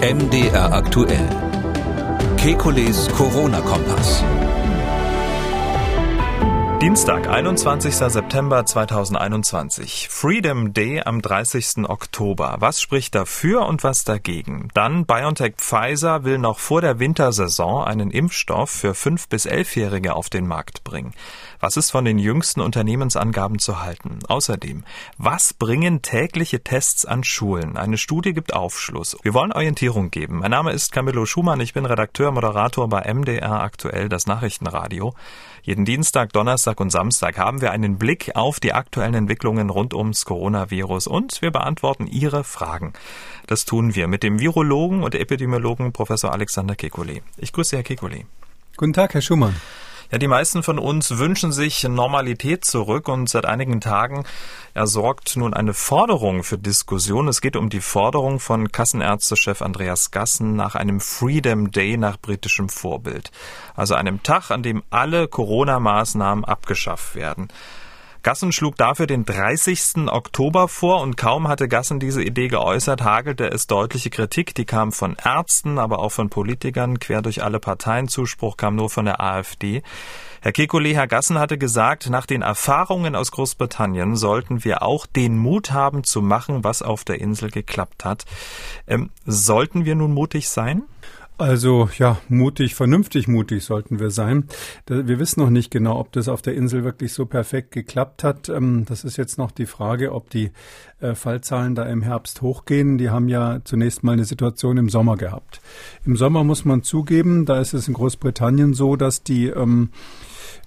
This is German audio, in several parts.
MDR aktuell. Kekules Corona-Kompass. Dienstag, 21. September 2021. Freedom Day am 30. Oktober. Was spricht dafür und was dagegen? Dann BioNTech Pfizer will noch vor der Wintersaison einen Impfstoff für 5- bis 11-Jährige auf den Markt bringen. Was ist von den jüngsten Unternehmensangaben zu halten? Außerdem, was bringen tägliche Tests an Schulen? Eine Studie gibt Aufschluss. Wir wollen Orientierung geben. Mein Name ist Camillo Schumann. Ich bin Redakteur, Moderator bei MDR aktuell, das Nachrichtenradio. Jeden Dienstag, Donnerstag und Samstag haben wir einen Blick auf die aktuellen Entwicklungen rund ums Coronavirus und wir beantworten Ihre Fragen. Das tun wir mit dem Virologen und Epidemiologen Professor Alexander Kekulé. Ich grüße Herr Kekulé. Guten Tag, Herr Schumann. Ja, die meisten von uns wünschen sich Normalität zurück und seit einigen Tagen ja, sorgt nun eine Forderung für Diskussion. Es geht um die Forderung von Kassenärztechef Andreas Gassen nach einem Freedom Day nach britischem Vorbild. Also einem Tag, an dem alle Corona-Maßnahmen abgeschafft werden. Gassen schlug dafür den 30. Oktober vor und kaum hatte Gassen diese Idee geäußert, hagelte es deutliche Kritik. Die kam von Ärzten, aber auch von Politikern, quer durch alle Parteien. Zuspruch kam nur von der AfD. Herr Kekulé, Herr Gassen hatte gesagt, nach den Erfahrungen aus Großbritannien sollten wir auch den Mut haben zu machen, was auf der Insel geklappt hat. Ähm, sollten wir nun mutig sein? Also ja, mutig, vernünftig mutig sollten wir sein. Wir wissen noch nicht genau, ob das auf der Insel wirklich so perfekt geklappt hat. Ähm, das ist jetzt noch die Frage, ob die äh, Fallzahlen da im Herbst hochgehen. Die haben ja zunächst mal eine Situation im Sommer gehabt. Im Sommer muss man zugeben, da ist es in Großbritannien so, dass die ähm,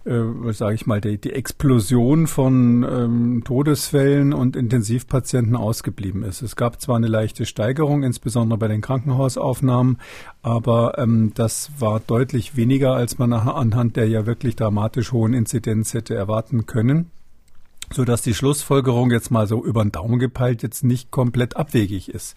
äh, sage ich mal, die, die Explosion von ähm, Todesfällen und Intensivpatienten ausgeblieben ist. Es gab zwar eine leichte Steigerung, insbesondere bei den Krankenhausaufnahmen, aber ähm, das war deutlich weniger, als man anhand der ja wirklich dramatisch hohen Inzidenz hätte erwarten können so dass die Schlussfolgerung jetzt mal so über den Daumen gepeilt jetzt nicht komplett abwegig ist.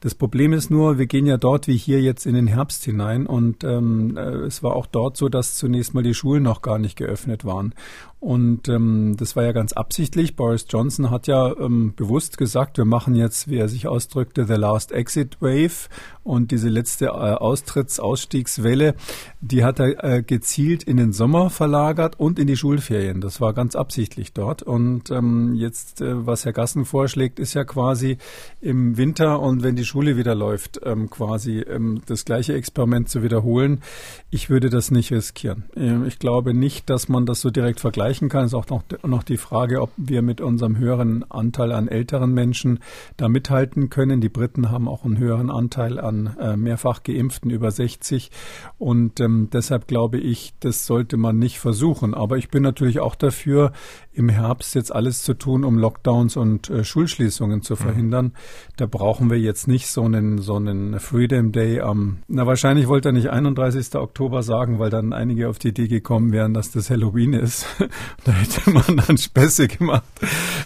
Das Problem ist nur, wir gehen ja dort wie hier jetzt in den Herbst hinein und ähm, äh, es war auch dort so, dass zunächst mal die Schulen noch gar nicht geöffnet waren. Und ähm, das war ja ganz absichtlich. Boris Johnson hat ja ähm, bewusst gesagt, wir machen jetzt, wie er sich ausdrückte, the last exit wave. Und diese letzte äh, Austritts-, Ausstiegswelle, die hat er äh, gezielt in den Sommer verlagert und in die Schulferien. Das war ganz absichtlich dort. Und ähm, jetzt, äh, was Herr Gassen vorschlägt, ist ja quasi im Winter und wenn die Schule wieder läuft, ähm, quasi ähm, das gleiche Experiment zu wiederholen. Ich würde das nicht riskieren. Ich glaube nicht, dass man das so direkt vergleichen kann. Es ist auch noch die Frage, ob wir mit unserem höheren Anteil an älteren Menschen da mithalten können. Die Briten haben auch einen höheren Anteil an äh, mehrfach geimpften über 60 und ähm, deshalb glaube ich, das sollte man nicht versuchen. Aber ich bin natürlich auch dafür, im Herbst jetzt alles zu tun, um Lockdowns und äh, Schulschließungen zu mhm. verhindern. Mhm. Da brauchen wir jetzt nicht so einen, so einen Freedom Day am, na wahrscheinlich wollte er nicht 31. Oktober sagen, weil dann einige auf die Idee gekommen wären, dass das Halloween ist. da hätte man dann Späße gemacht.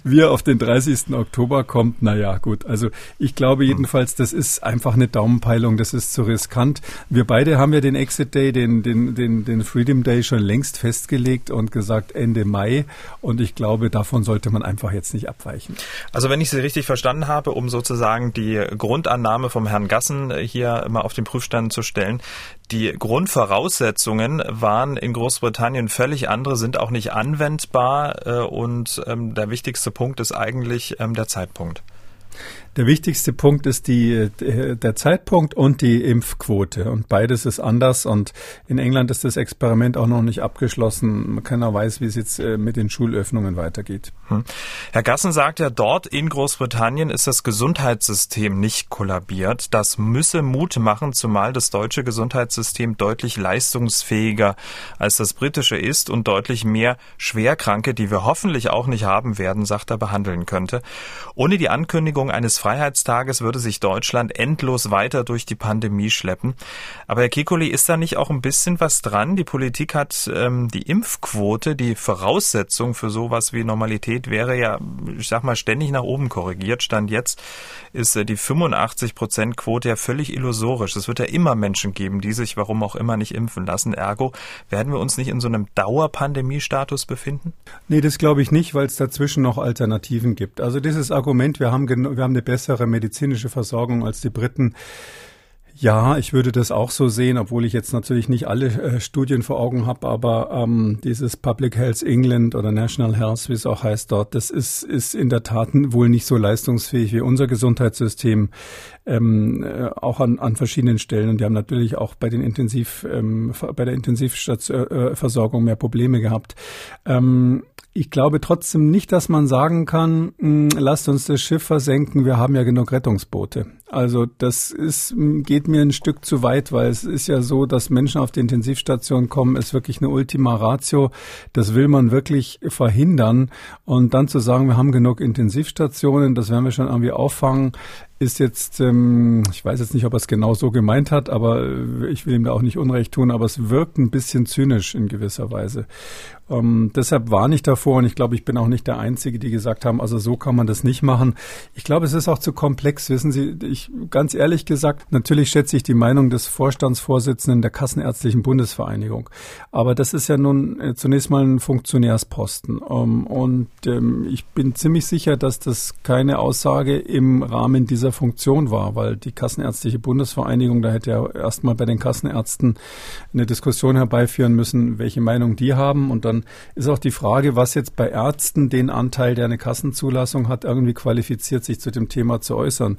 Wie er auf den 30. Oktober kommt, naja, gut. Also ich glaube mhm. jedenfalls, das ist einfach eine Daumenpeilung, das ist zu riskant. Wir beide haben ja den Exit Day, den, den, den, den Freedom Day schon längst festgelegt und gesagt Ende Mai. Und ich glaube, davon sollte man einfach jetzt nicht abweichen. Also wenn ich Sie richtig verstanden habe, um sozusagen die Grundannahme vom Herrn Gassen hier mal auf den Prüfstand zu stellen, die Grundvoraussetzungen waren in Großbritannien völlig andere, sind auch nicht anwendbar äh, und ähm, der wichtigste Punkt ist eigentlich ähm, der Zeitpunkt. Der wichtigste Punkt ist die, der Zeitpunkt und die Impfquote. Und beides ist anders. Und in England ist das Experiment auch noch nicht abgeschlossen. Keiner weiß, wie es jetzt äh, mit den Schulöffnungen weitergeht. Hm. Herr Gassen sagt ja, dort in Großbritannien ist das Gesundheitssystem nicht kollabiert. Das müsse Mut machen, zumal das deutsche Gesundheitssystem deutlich leistungsfähiger als das britische ist und deutlich mehr Schwerkranke, die wir hoffentlich auch nicht haben werden, sagt er, behandeln könnte. Ohne die Ankündigung eines Freiheitstages würde sich Deutschland endlos weiter durch die Pandemie schleppen. Aber Herr Kikuli, ist da nicht auch ein bisschen was dran? Die Politik hat ähm, die Impfquote, die Voraussetzung für sowas wie Normalität wäre ja, ich sag mal, ständig nach oben korrigiert. Stand jetzt ist äh, die 85 Prozent Quote ja völlig illusorisch. Es wird ja immer Menschen geben, die sich warum auch immer nicht impfen lassen. Ergo werden wir uns nicht in so einem Dauerpandemiestatus befinden? Nee, das glaube ich nicht, weil es dazwischen noch Alternativen gibt. Also dieses Argument, wir haben, wir haben eine bessere medizinische Versorgung als die Briten. Ja, ich würde das auch so sehen, obwohl ich jetzt natürlich nicht alle äh, Studien vor Augen habe, aber ähm, dieses Public Health England oder National Health, wie es auch heißt dort, das ist, ist in der Tat wohl nicht so leistungsfähig wie unser Gesundheitssystem, ähm, äh, auch an, an verschiedenen Stellen. Und die haben natürlich auch bei den Intensiv, ähm, bei der Intensivversorgung mehr Probleme gehabt. Ähm, ich glaube trotzdem nicht, dass man sagen kann, hm, lasst uns das Schiff versenken, wir haben ja genug Rettungsboote. Also das ist, geht mir ein Stück zu weit, weil es ist ja so, dass Menschen auf die Intensivstation kommen, ist wirklich eine Ultima Ratio. Das will man wirklich verhindern. Und dann zu sagen, wir haben genug Intensivstationen, das werden wir schon irgendwie auffangen, ist jetzt, ähm, ich weiß jetzt nicht, ob er es genau so gemeint hat, aber äh, ich will ihm da auch nicht Unrecht tun, aber es wirkt ein bisschen zynisch in gewisser Weise. Ähm, deshalb warne ich davor und ich glaube, ich bin auch nicht der Einzige, die gesagt haben, also so kann man das nicht machen. Ich glaube, es ist auch zu komplex. Wissen Sie, ich ganz ehrlich gesagt, natürlich schätze ich die Meinung des Vorstandsvorsitzenden der Kassenärztlichen Bundesvereinigung. Aber das ist ja nun äh, zunächst mal ein Funktionärsposten. Ähm, und ähm, ich bin ziemlich sicher, dass das keine Aussage im Rahmen dieser Funktion war, weil die Kassenärztliche Bundesvereinigung, da hätte ja erstmal bei den Kassenärzten eine Diskussion herbeiführen müssen, welche Meinung die haben. Und dann ist auch die Frage, was jetzt bei Ärzten den Anteil, der eine Kassenzulassung hat, irgendwie qualifiziert, sich zu dem Thema zu äußern.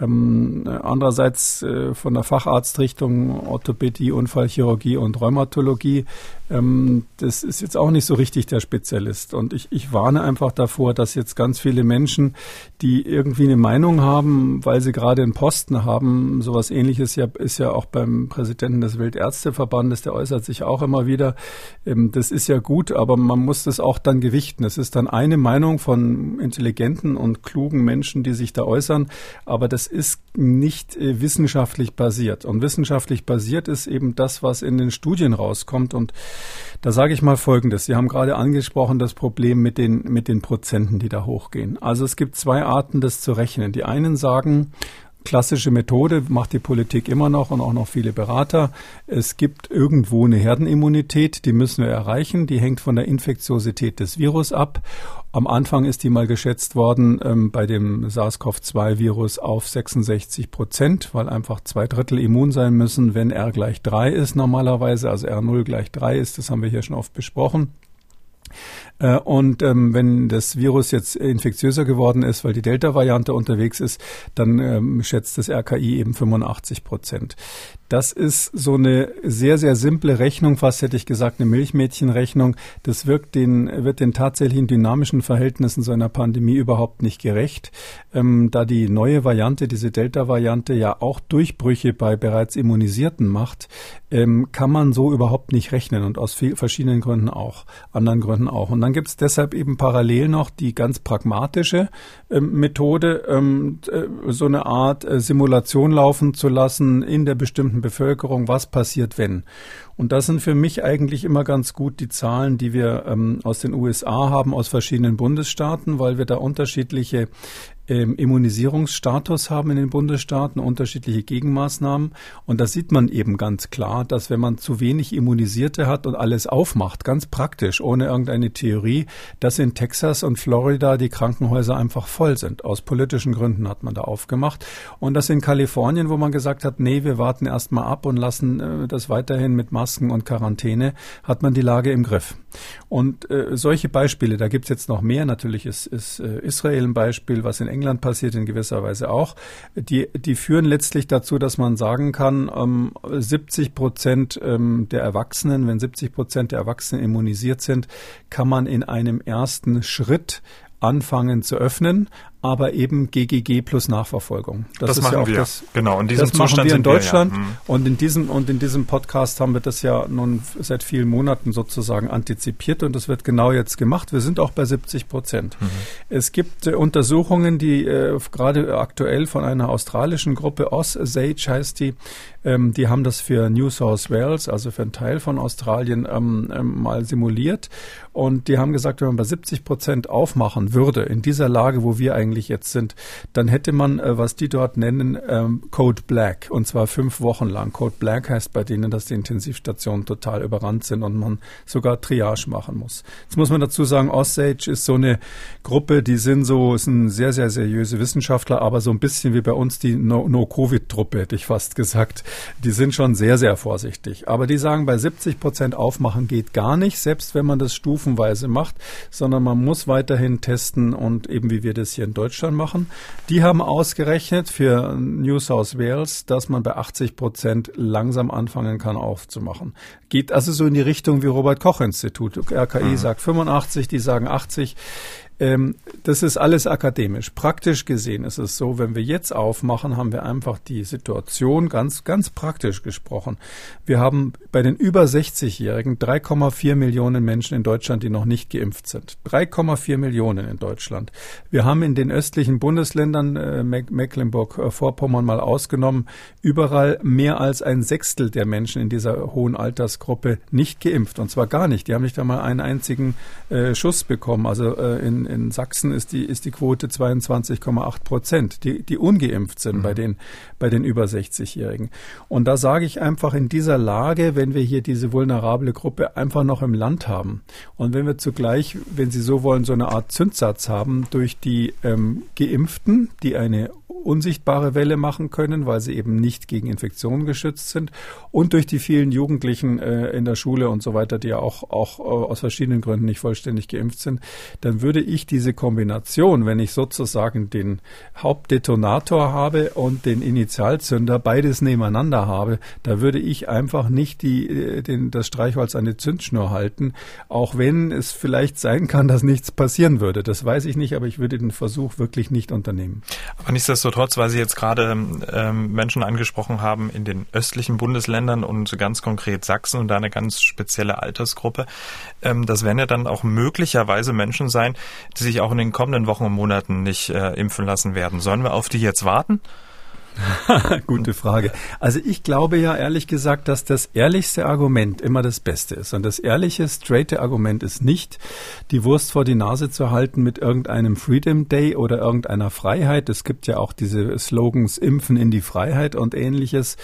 Ähm, andererseits äh, von der Facharztrichtung Orthopädie, Unfallchirurgie und Rheumatologie, ähm, das ist jetzt auch nicht so richtig der Spezialist. Und ich, ich warne einfach davor, dass jetzt ganz viele Menschen, die irgendwie eine Meinung haben, weil sie gerade einen Posten haben, sowas ähnliches ja, ist ja auch beim Präsidenten des Weltärzteverbandes, der äußert sich auch immer wieder. Ähm, das ist ja gut, aber man muss das auch dann gewichten. Es ist dann eine Meinung von intelligenten und klugen Menschen, die sich da äußern, aber das ist nicht äh, wissenschaftlich basiert. Und wissenschaftlich basiert ist eben das, was in den Studien rauskommt. Und da sage ich mal Folgendes. Sie haben gerade angesprochen das Problem mit den, mit den Prozenten, die da hochgehen. Also es gibt zwei Arten, das zu rechnen. Die einen sagen, klassische Methode macht die Politik immer noch und auch noch viele Berater. Es gibt irgendwo eine Herdenimmunität, die müssen wir erreichen. Die hängt von der Infektiosität des Virus ab. Am Anfang ist die mal geschätzt worden ähm, bei dem SARS-CoV-2-Virus auf 66 Prozent, weil einfach zwei Drittel immun sein müssen, wenn R gleich drei ist normalerweise, also R0 gleich drei ist. Das haben wir hier schon oft besprochen. Äh, und ähm, wenn das Virus jetzt infektiöser geworden ist, weil die Delta-Variante unterwegs ist, dann ähm, schätzt das RKI eben 85 Prozent. Das ist so eine sehr, sehr simple Rechnung, fast hätte ich gesagt, eine Milchmädchenrechnung. Das wirkt den, wird den tatsächlichen dynamischen Verhältnissen so einer Pandemie überhaupt nicht gerecht, ähm, da die neue Variante, diese Delta-Variante ja auch Durchbrüche bei bereits Immunisierten macht, ähm, kann man so überhaupt nicht rechnen und aus viel, verschiedenen Gründen auch, anderen Gründen auch. Und dann gibt es deshalb eben parallel noch die ganz pragmatische ähm, Methode, ähm, äh, so eine Art äh, Simulation laufen zu lassen in der bestimmten Bevölkerung, was passiert, wenn. Und das sind für mich eigentlich immer ganz gut die Zahlen, die wir ähm, aus den USA haben, aus verschiedenen Bundesstaaten, weil wir da unterschiedliche ähm, Immunisierungsstatus haben in den Bundesstaaten, unterschiedliche Gegenmaßnahmen. Und da sieht man eben ganz klar, dass wenn man zu wenig Immunisierte hat und alles aufmacht, ganz praktisch, ohne irgendeine Theorie, dass in Texas und Florida die Krankenhäuser einfach voll sind. Aus politischen Gründen hat man da aufgemacht. Und dass in Kalifornien, wo man gesagt hat, nee, wir warten erst mal ab und lassen äh, das weiterhin mit Masken und Quarantäne, hat man die Lage im Griff. Und äh, solche Beispiele, da gibt's jetzt noch mehr. Natürlich ist, ist äh, Israel ein Beispiel, was in England passiert in gewisser Weise auch. Die, die führen letztlich dazu, dass man sagen kann, ähm, 70 Prozent ähm, der Erwachsenen, wenn 70 Prozent der Erwachsenen immunisiert sind, kann man in einem ersten Schritt anfangen zu öffnen aber eben GGG plus Nachverfolgung. Das, das ist machen ja auch wir. Das, genau, in diesem das Zustand machen wir in Deutschland. Wir, ja. hm. Und in diesem und in diesem Podcast haben wir das ja nun seit vielen Monaten sozusagen antizipiert und das wird genau jetzt gemacht. Wir sind auch bei 70 Prozent. Mhm. Es gibt äh, Untersuchungen, die äh, gerade aktuell von einer australischen Gruppe Osage heißt die, ähm, die haben das für New South Wales, also für einen Teil von Australien, ähm, ähm, mal simuliert und die haben gesagt, wenn man bei 70 Prozent aufmachen würde in dieser Lage, wo wir eigentlich jetzt sind, dann hätte man, äh, was die dort nennen, ähm, Code Black und zwar fünf Wochen lang. Code Black heißt bei denen, dass die Intensivstationen total überrannt sind und man sogar Triage machen muss. Jetzt muss man dazu sagen, Osage ist so eine Gruppe, die sind so, sind sehr, sehr seriöse Wissenschaftler, aber so ein bisschen wie bei uns die No-Covid-Truppe, hätte ich fast gesagt. Die sind schon sehr, sehr vorsichtig. Aber die sagen, bei 70 Prozent aufmachen geht gar nicht, selbst wenn man das stufenweise macht, sondern man muss weiterhin testen und eben wie wir das hier in Deutschland machen. Die haben ausgerechnet für New South Wales, dass man bei 80 Prozent langsam anfangen kann aufzumachen. Geht also so in die Richtung wie Robert Koch Institut. RKI mhm. sagt 85, die sagen 80. Ähm, das ist alles akademisch. Praktisch gesehen ist es so, wenn wir jetzt aufmachen, haben wir einfach die Situation ganz, ganz praktisch gesprochen. Wir haben bei den über 60-Jährigen 3,4 Millionen Menschen in Deutschland, die noch nicht geimpft sind. 3,4 Millionen in Deutschland. Wir haben in den östlichen Bundesländern, äh, Mecklenburg-Vorpommern mal ausgenommen, überall mehr als ein Sechstel der Menschen in dieser hohen Altersgruppe nicht geimpft. Und zwar gar nicht. Die haben nicht einmal einen einzigen äh, Schuss bekommen. Also äh, in in, Sachsen ist die, ist die Quote 22,8 Prozent, die, die ungeimpft sind mhm. bei den, bei den über 60-Jährigen. Und da sage ich einfach in dieser Lage, wenn wir hier diese vulnerable Gruppe einfach noch im Land haben und wenn wir zugleich, wenn Sie so wollen, so eine Art Zündsatz haben durch die ähm, Geimpften, die eine unsichtbare Welle machen können, weil sie eben nicht gegen Infektionen geschützt sind und durch die vielen Jugendlichen äh, in der Schule und so weiter, die ja auch, auch äh, aus verschiedenen Gründen nicht vollständig geimpft sind, dann würde ich diese Kombination, wenn ich sozusagen den Hauptdetonator habe und den Initialzünder beides nebeneinander habe, da würde ich einfach nicht die, äh, den, das Streichholz an die Zündschnur halten, auch wenn es vielleicht sein kann, dass nichts passieren würde. Das weiß ich nicht, aber ich würde den Versuch wirklich nicht unternehmen. Aber nichtsdestotrotz Nichtsdestotrotz, weil Sie jetzt gerade ähm, Menschen angesprochen haben in den östlichen Bundesländern und ganz konkret Sachsen und da eine ganz spezielle Altersgruppe, ähm, das werden ja dann auch möglicherweise Menschen sein, die sich auch in den kommenden Wochen und Monaten nicht äh, impfen lassen werden. Sollen wir auf die jetzt warten? Gute Frage. Also ich glaube ja ehrlich gesagt, dass das ehrlichste Argument immer das Beste ist. Und das ehrliche, straighte Argument ist nicht, die Wurst vor die Nase zu halten mit irgendeinem Freedom Day oder irgendeiner Freiheit. Es gibt ja auch diese Slogans Impfen in die Freiheit und ähnliches.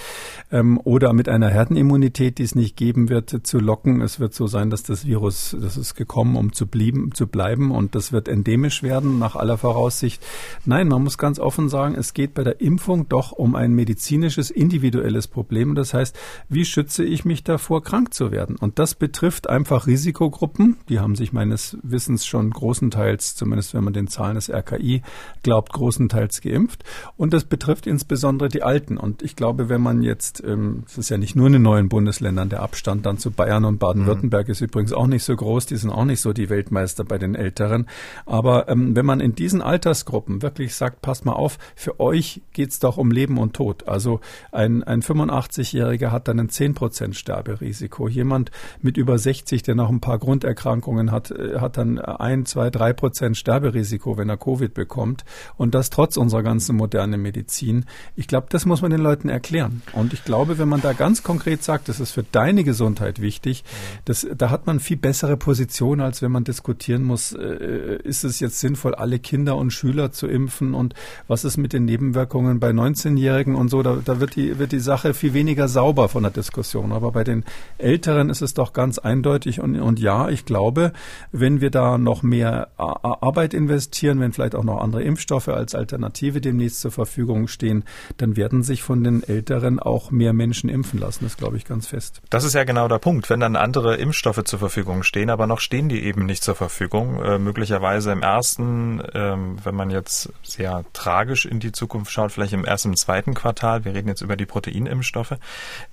Ähm, oder mit einer Herdenimmunität, die es nicht geben wird, zu locken. Es wird so sein, dass das Virus, das ist gekommen, um zu, blieben, zu bleiben und das wird endemisch werden nach aller Voraussicht. Nein, man muss ganz offen sagen, es geht bei der Impfung doch doch um ein medizinisches, individuelles Problem. Das heißt, wie schütze ich mich davor, krank zu werden? Und das betrifft einfach Risikogruppen. Die haben sich meines Wissens schon großenteils, zumindest wenn man den Zahlen des RKI glaubt, großenteils geimpft. Und das betrifft insbesondere die Alten. Und ich glaube, wenn man jetzt, ähm, es ist ja nicht nur in den neuen Bundesländern, der Abstand dann zu Bayern und Baden-Württemberg mhm. ist übrigens auch nicht so groß. Die sind auch nicht so die Weltmeister bei den Älteren. Aber ähm, wenn man in diesen Altersgruppen wirklich sagt, passt mal auf, für euch geht es doch um Leben und Tod. Also ein, ein 85-Jähriger hat dann ein 10% Sterberisiko. Jemand mit über 60, der noch ein paar Grunderkrankungen hat, äh, hat dann ein, zwei, drei Prozent Sterberisiko, wenn er Covid bekommt. Und das trotz unserer ganzen modernen Medizin. Ich glaube, das muss man den Leuten erklären. Und ich glaube, wenn man da ganz konkret sagt, das ist für deine Gesundheit wichtig, das, da hat man viel bessere Position, als wenn man diskutieren muss, äh, ist es jetzt sinnvoll, alle Kinder und Schüler zu impfen und was ist mit den Nebenwirkungen bei 19 19-Jährigen und so, da, da wird, die, wird die Sache viel weniger sauber von der Diskussion. Aber bei den Älteren ist es doch ganz eindeutig. Und, und ja, ich glaube, wenn wir da noch mehr Arbeit investieren, wenn vielleicht auch noch andere Impfstoffe als Alternative demnächst zur Verfügung stehen, dann werden sich von den Älteren auch mehr Menschen impfen lassen. Das glaube ich ganz fest. Das ist ja genau der Punkt. Wenn dann andere Impfstoffe zur Verfügung stehen, aber noch stehen die eben nicht zur Verfügung, äh, möglicherweise im ersten, ähm, wenn man jetzt sehr tragisch in die Zukunft schaut, vielleicht im ersten im zweiten Quartal, wir reden jetzt über die Proteinimpfstoffe,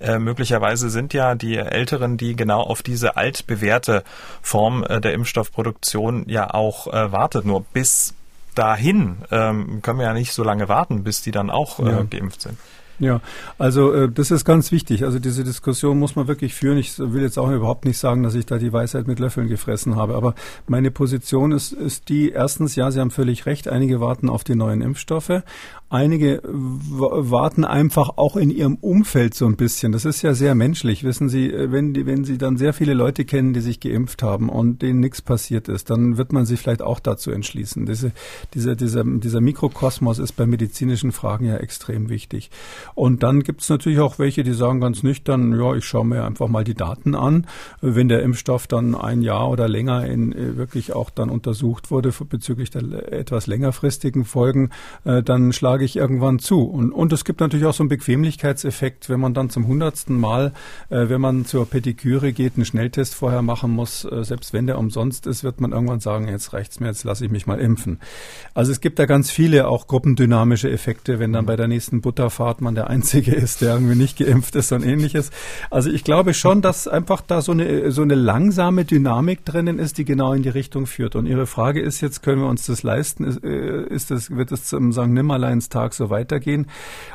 äh, möglicherweise sind ja die Älteren, die genau auf diese altbewährte Form äh, der Impfstoffproduktion ja auch äh, wartet. Nur bis dahin ähm, können wir ja nicht so lange warten, bis die dann auch äh, ja. geimpft sind. Ja, also äh, das ist ganz wichtig. Also diese Diskussion muss man wirklich führen. Ich will jetzt auch überhaupt nicht sagen, dass ich da die Weisheit mit Löffeln gefressen habe. Aber meine Position ist, ist die, erstens, ja, Sie haben völlig recht, einige warten auf die neuen Impfstoffe. Einige warten einfach auch in ihrem Umfeld so ein bisschen. Das ist ja sehr menschlich. Wissen Sie, äh, wenn, die, wenn Sie dann sehr viele Leute kennen, die sich geimpft haben und denen nichts passiert ist, dann wird man sich vielleicht auch dazu entschließen. Diese, dieser, dieser, dieser Mikrokosmos ist bei medizinischen Fragen ja extrem wichtig. Und dann gibt es natürlich auch welche, die sagen ganz nüchtern, ja, ich schaue mir einfach mal die Daten an. Wenn der Impfstoff dann ein Jahr oder länger in, äh, wirklich auch dann untersucht wurde bezüglich der etwas längerfristigen Folgen, äh, dann schlage ich irgendwann zu. Und, und es gibt natürlich auch so einen Bequemlichkeitseffekt, wenn man dann zum hundertsten Mal, äh, wenn man zur Pediküre geht, einen Schnelltest vorher machen muss, äh, selbst wenn der umsonst ist, wird man irgendwann sagen, jetzt reicht's mir, jetzt lasse ich mich mal impfen. Also es gibt da ganz viele auch gruppendynamische Effekte, wenn dann bei der nächsten Butterfahrt man der Einzige ist, der irgendwie nicht geimpft ist und ähnliches. Also ich glaube schon, dass einfach da so eine, so eine langsame Dynamik drinnen ist, die genau in die Richtung führt. Und Ihre Frage ist jetzt, können wir uns das leisten? Ist, äh, ist das, wird es zum St. Nimmerleinstag so weitergehen?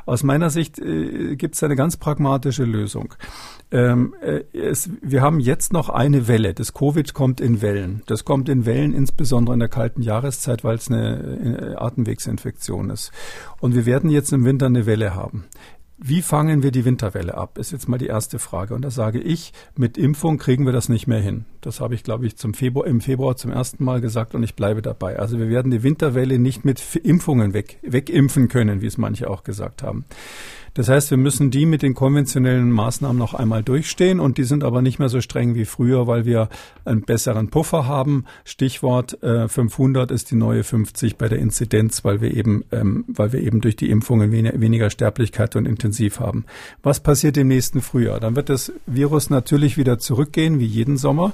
Aus meiner Sicht äh, gibt es eine ganz pragmatische Lösung. Ähm, äh, es, wir haben jetzt noch eine Welle. Das Covid kommt in Wellen. Das kommt in Wellen insbesondere in der kalten Jahreszeit, weil es eine Atemwegsinfektion ist. Und wir werden jetzt im Winter eine Welle haben. Wie fangen wir die Winterwelle ab? Ist jetzt mal die erste Frage. Und da sage ich, mit Impfung kriegen wir das nicht mehr hin. Das habe ich, glaube ich, zum Februar, im Februar zum ersten Mal gesagt und ich bleibe dabei. Also wir werden die Winterwelle nicht mit Impfungen weg, wegimpfen können, wie es manche auch gesagt haben. Das heißt, wir müssen die mit den konventionellen Maßnahmen noch einmal durchstehen und die sind aber nicht mehr so streng wie früher, weil wir einen besseren Puffer haben. Stichwort äh, 500 ist die neue 50 bei der Inzidenz, weil wir eben, ähm, weil wir eben durch die Impfungen wen weniger Sterblichkeit und intensiv haben. Was passiert im nächsten Frühjahr? Dann wird das Virus natürlich wieder zurückgehen, wie jeden Sommer.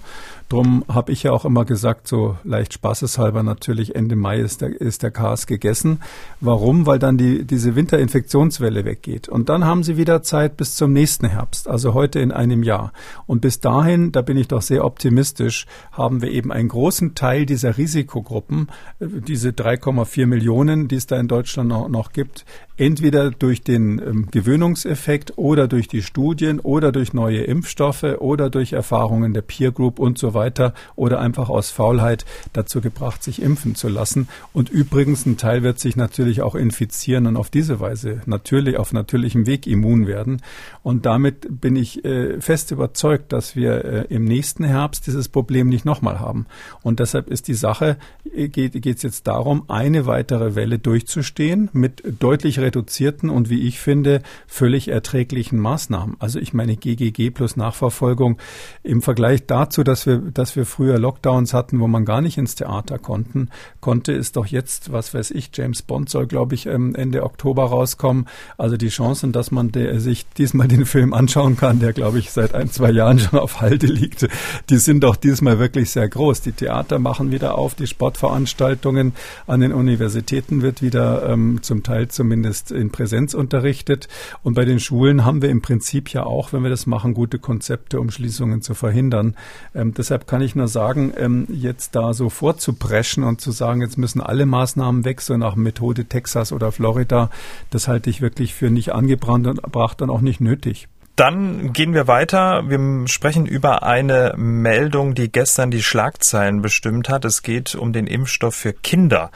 Drum habe ich ja auch immer gesagt, so leicht spaßeshalber natürlich Ende Mai ist der, ist der Chaos gegessen. Warum? Weil dann die, diese Winterinfektionswelle weggeht. Und dann haben sie wieder Zeit bis zum nächsten Herbst, also heute in einem Jahr. Und bis dahin, da bin ich doch sehr optimistisch, haben wir eben einen großen Teil dieser Risikogruppen, äh, diese 3,4 Millionen, die es da in Deutschland noch, noch gibt, entweder durch den ähm, Gewöhnungseffekt oder durch die Studien oder durch neue Impfstoffe oder durch Erfahrungen der Peer Group und so weiter oder einfach aus Faulheit dazu gebracht, sich impfen zu lassen. Und übrigens, ein Teil wird sich natürlich auch infizieren und auf diese Weise natürlich auf natürlichem Weg immun werden. Und damit bin ich äh, fest überzeugt, dass wir äh, im nächsten Herbst dieses Problem nicht nochmal haben. Und deshalb ist die Sache, äh, geht es jetzt darum, eine weitere Welle durchzustehen mit deutlich reduzierten und wie ich finde, völlig erträglichen Maßnahmen. Also ich meine GGG plus Nachverfolgung im Vergleich dazu, dass wir, dass wir früher Lockdowns hatten, wo man gar nicht ins Theater konnten, konnte, ist doch jetzt, was weiß ich, James Bond soll, glaube ich, ähm, Ende Oktober rauskommen. Also die Chancen, dass man der, sich diesmal den Film anschauen kann, der, glaube ich, seit ein, zwei Jahren schon auf Halde liegt, die sind doch diesmal wirklich sehr groß. Die Theater machen wieder auf, die Sportveranstaltungen an den Universitäten wird wieder ähm, zum Teil zumindest ist in Präsenz unterrichtet. Und bei den Schulen haben wir im Prinzip ja auch, wenn wir das machen, gute Konzepte, um Schließungen zu verhindern. Ähm, deshalb kann ich nur sagen, ähm, jetzt da so vorzupreschen und zu sagen, jetzt müssen alle Maßnahmen weg, so nach Methode Texas oder Florida, das halte ich wirklich für nicht angebracht und auch nicht nötig. Dann gehen wir weiter. Wir sprechen über eine Meldung, die gestern die Schlagzeilen bestimmt hat. Es geht um den Impfstoff für Kinder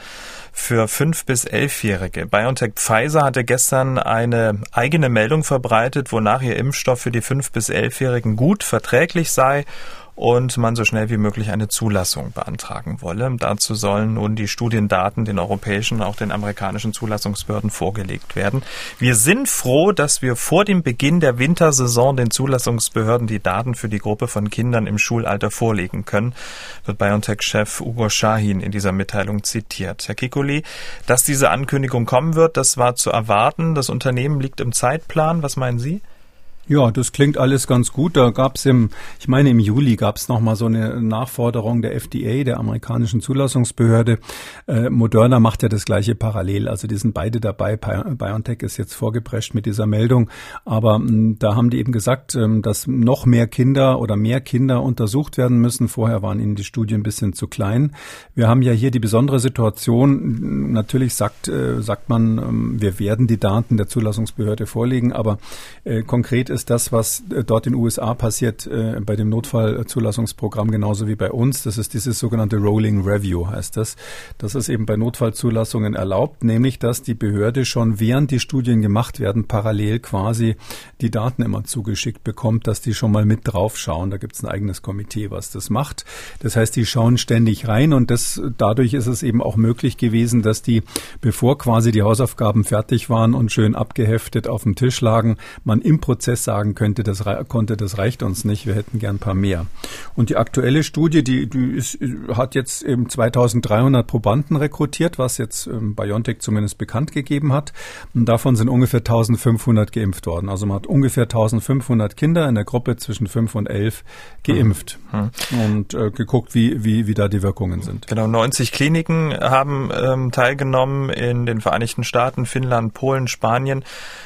für fünf bis elfjährige. BioNTech Pfizer hatte gestern eine eigene Meldung verbreitet, wonach ihr Impfstoff für die fünf bis elfjährigen gut verträglich sei und man so schnell wie möglich eine Zulassung beantragen wolle. Dazu sollen nun die Studiendaten den europäischen und auch den amerikanischen Zulassungsbehörden vorgelegt werden. Wir sind froh, dass wir vor dem Beginn der Wintersaison den Zulassungsbehörden die Daten für die Gruppe von Kindern im Schulalter vorlegen können, wird BioNTech-Chef Ugo Shahin in dieser Mitteilung zitiert. Herr Kikuli, dass diese Ankündigung kommen wird, das war zu erwarten. Das Unternehmen liegt im Zeitplan. Was meinen Sie? Ja, das klingt alles ganz gut. Da gab es im, ich meine im Juli gab es nochmal so eine Nachforderung der FDA, der amerikanischen Zulassungsbehörde. Äh, Moderna macht ja das gleiche parallel. Also die sind beide dabei. BioNTech ist jetzt vorgeprescht mit dieser Meldung. Aber mh, da haben die eben gesagt, ähm, dass noch mehr Kinder oder mehr Kinder untersucht werden müssen. Vorher waren ihnen die Studien ein bisschen zu klein. Wir haben ja hier die besondere Situation. Natürlich sagt, äh, sagt man, äh, wir werden die Daten der Zulassungsbehörde vorlegen, aber äh, konkret ist das, was äh, dort in den USA passiert äh, bei dem Notfallzulassungsprogramm genauso wie bei uns. Das ist dieses sogenannte Rolling Review, heißt das. Das ist eben bei Notfallzulassungen erlaubt, nämlich dass die Behörde schon während die Studien gemacht werden, parallel quasi die Daten immer zugeschickt bekommt, dass die schon mal mit draufschauen. Da gibt es ein eigenes Komitee, was das macht. Das heißt, die schauen ständig rein und das, dadurch ist es eben auch möglich gewesen, dass die, bevor quasi die Hausaufgaben fertig waren und schön abgeheftet auf dem Tisch lagen, man im Prozess sagen könnte, das konnte, das reicht uns nicht, wir hätten gern ein paar mehr. Und die aktuelle Studie, die, die ist, hat jetzt eben 2300 Probanden rekrutiert, was jetzt ähm, BioNTech zumindest bekannt gegeben hat. Und davon sind ungefähr 1500 geimpft worden. Also man hat ungefähr 1500 Kinder in der Gruppe zwischen 5 und 11 geimpft mhm. und äh, geguckt, wie, wie, wie da die Wirkungen sind. Genau, 90 Kliniken haben ähm, teilgenommen in den Vereinigten Staaten, Finnland, Polen, Spanien.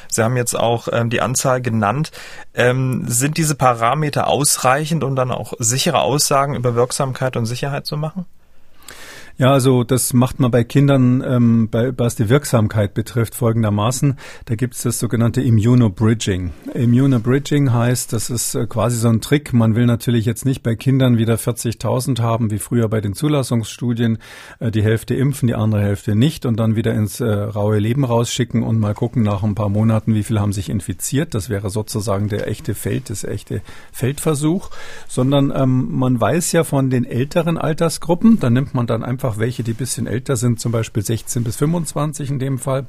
Sie haben jetzt auch ähm, die Anzahl genannt. Ähm, sind diese Parameter ausreichend, um dann auch sichere Aussagen über Wirksamkeit und Sicherheit zu machen? Ja, also das macht man bei Kindern, ähm, bei, was die Wirksamkeit betrifft, folgendermaßen. Da gibt es das sogenannte Immunobridging. Immunobridging heißt, das ist äh, quasi so ein Trick. Man will natürlich jetzt nicht bei Kindern wieder 40.000 haben, wie früher bei den Zulassungsstudien, äh, die Hälfte impfen, die andere Hälfte nicht und dann wieder ins äh, raue Leben rausschicken und mal gucken nach ein paar Monaten, wie viele haben sich infiziert. Das wäre sozusagen der echte Feld, das echte Feldversuch. Sondern ähm, man weiß ja von den älteren Altersgruppen, da nimmt man dann einfach einfach welche, die bisschen älter sind, zum Beispiel 16 bis 25 in dem Fall.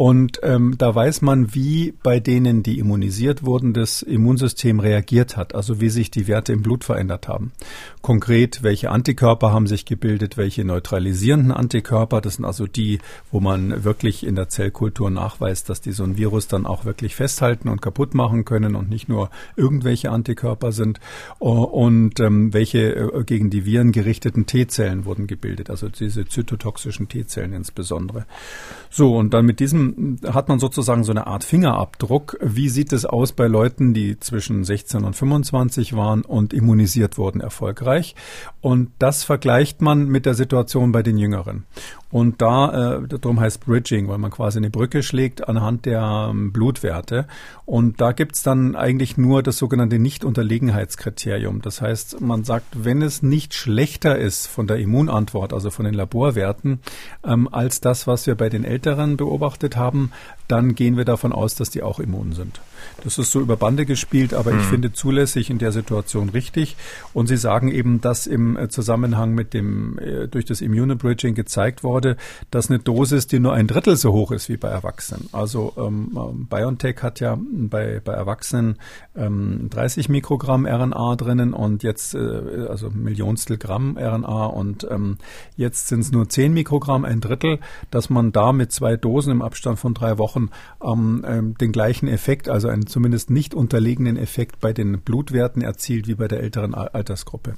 Und ähm, da weiß man, wie bei denen, die immunisiert wurden, das Immunsystem reagiert hat, also wie sich die Werte im Blut verändert haben. Konkret, welche Antikörper haben sich gebildet, welche neutralisierenden Antikörper, das sind also die, wo man wirklich in der Zellkultur nachweist, dass die so ein Virus dann auch wirklich festhalten und kaputt machen können und nicht nur irgendwelche Antikörper sind. Und ähm, welche äh, gegen die Viren gerichteten T-Zellen wurden gebildet also diese zytotoxischen T-Zellen insbesondere. So, und dann mit diesem hat man sozusagen so eine Art Fingerabdruck. Wie sieht es aus bei Leuten, die zwischen 16 und 25 waren und immunisiert wurden erfolgreich? Und das vergleicht man mit der Situation bei den Jüngeren. Und da, äh, darum heißt Bridging, weil man quasi eine Brücke schlägt anhand der ähm, Blutwerte. Und da gibt's dann eigentlich nur das sogenannte Nichtunterlegenheitskriterium. Das heißt, man sagt, wenn es nicht schlechter ist von der Immunantwort, also von den Laborwerten, ähm, als das, was wir bei den Älteren beobachtet haben, dann gehen wir davon aus, dass die auch immun sind. Das ist so über Bande gespielt, aber mhm. ich finde zulässig in der Situation richtig. Und Sie sagen eben, dass im äh, Zusammenhang mit dem äh, durch das Immunobridging gezeigt wurde, dass eine Dosis, die nur ein Drittel so hoch ist wie bei Erwachsenen. Also ähm, ähm BioNTech hat ja bei, bei Erwachsenen ähm, 30 Mikrogramm RNA drinnen und jetzt äh, also Millionstel Gramm RNA und ähm, jetzt sind es nur 10 Mikrogramm, ein Drittel, dass man da mit zwei Dosen im Abstand von drei Wochen ähm, ähm, den gleichen Effekt, also einen zumindest nicht unterlegenen Effekt bei den Blutwerten erzielt wie bei der älteren Altersgruppe.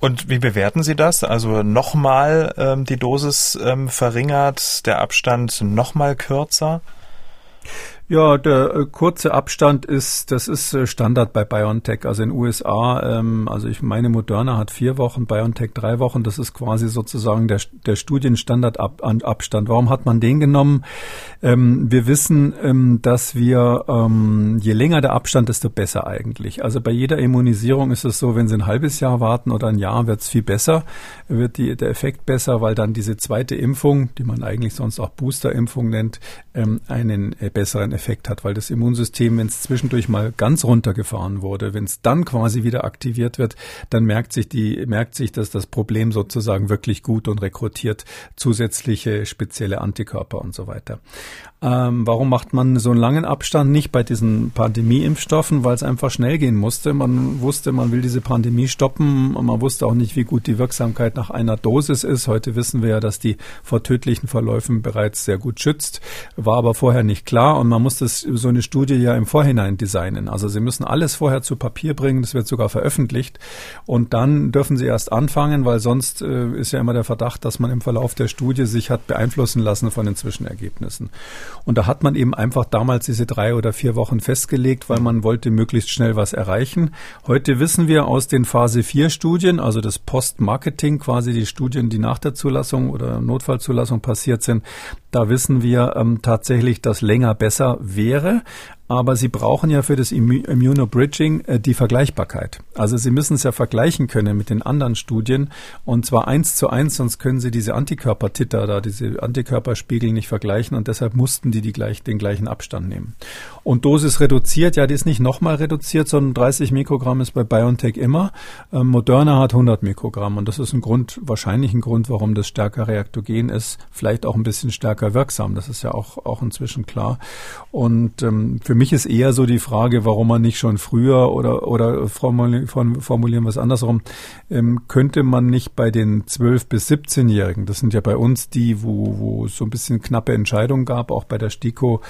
Und wie bewerten Sie das? Also nochmal ähm, die Dosis ähm, verringert, der Abstand nochmal kürzer? Ja, der äh, kurze Abstand ist, das ist äh, Standard bei BioNTech. Also in den USA, ähm, also ich meine, Moderna hat vier Wochen, BioNTech drei Wochen. Das ist quasi sozusagen der, der Studienstandardabstand. Warum hat man den genommen? Ähm, wir wissen, ähm, dass wir, ähm, je länger der Abstand, desto besser eigentlich. Also bei jeder Immunisierung ist es so, wenn Sie ein halbes Jahr warten oder ein Jahr, wird es viel besser, wird die, der Effekt besser, weil dann diese zweite Impfung, die man eigentlich sonst auch Boosterimpfung nennt, einen äh, besseren Effekt hat, weil das Immunsystem, wenn es zwischendurch mal ganz runtergefahren wurde, wenn es dann quasi wieder aktiviert wird, dann merkt sich die, merkt sich, dass das Problem sozusagen wirklich gut und rekrutiert zusätzliche spezielle Antikörper und so weiter. Ähm, warum macht man so einen langen Abstand nicht bei diesen Pandemieimpfstoffen? Weil es einfach schnell gehen musste. Man wusste, man will diese Pandemie stoppen. Man wusste auch nicht, wie gut die Wirksamkeit nach einer Dosis ist. Heute wissen wir ja, dass die vor tödlichen Verläufen bereits sehr gut schützt. War aber vorher nicht klar und man muss das so eine Studie ja im Vorhinein designen. Also Sie müssen alles vorher zu Papier bringen, das wird sogar veröffentlicht und dann dürfen Sie erst anfangen, weil sonst äh, ist ja immer der Verdacht, dass man im Verlauf der Studie sich hat beeinflussen lassen von den Zwischenergebnissen. Und da hat man eben einfach damals diese drei oder vier Wochen festgelegt, weil man wollte möglichst schnell was erreichen. Heute wissen wir aus den Phase 4 Studien, also das Post-Marketing, quasi die Studien, die nach der Zulassung oder Notfallzulassung passiert sind, da wissen wir ähm, tatsächlich, dass länger besser wäre. Aber Sie brauchen ja für das Immunobridging äh, die Vergleichbarkeit. Also Sie müssen es ja vergleichen können mit den anderen Studien und zwar eins zu eins, sonst können Sie diese Antikörpertitter da, diese Antikörperspiegel nicht vergleichen und deshalb mussten die, die gleich, den gleichen Abstand nehmen. Und Dosis reduziert, ja, die ist nicht nochmal reduziert, sondern 30 Mikrogramm ist bei BioNTech immer. Ähm, Moderna hat 100 Mikrogramm und das ist ein Grund, wahrscheinlich ein Grund, warum das stärker reaktogen ist, vielleicht auch ein bisschen stärker wirksam. Das ist ja auch, auch inzwischen klar. Und ähm, für mich ist eher so die Frage, warum man nicht schon früher oder, oder formulieren, wir es andersrum, ähm, könnte man nicht bei den 12- bis 17-Jährigen, das sind ja bei uns die, wo, wo es so ein bisschen knappe Entscheidungen gab, auch bei der STIKO,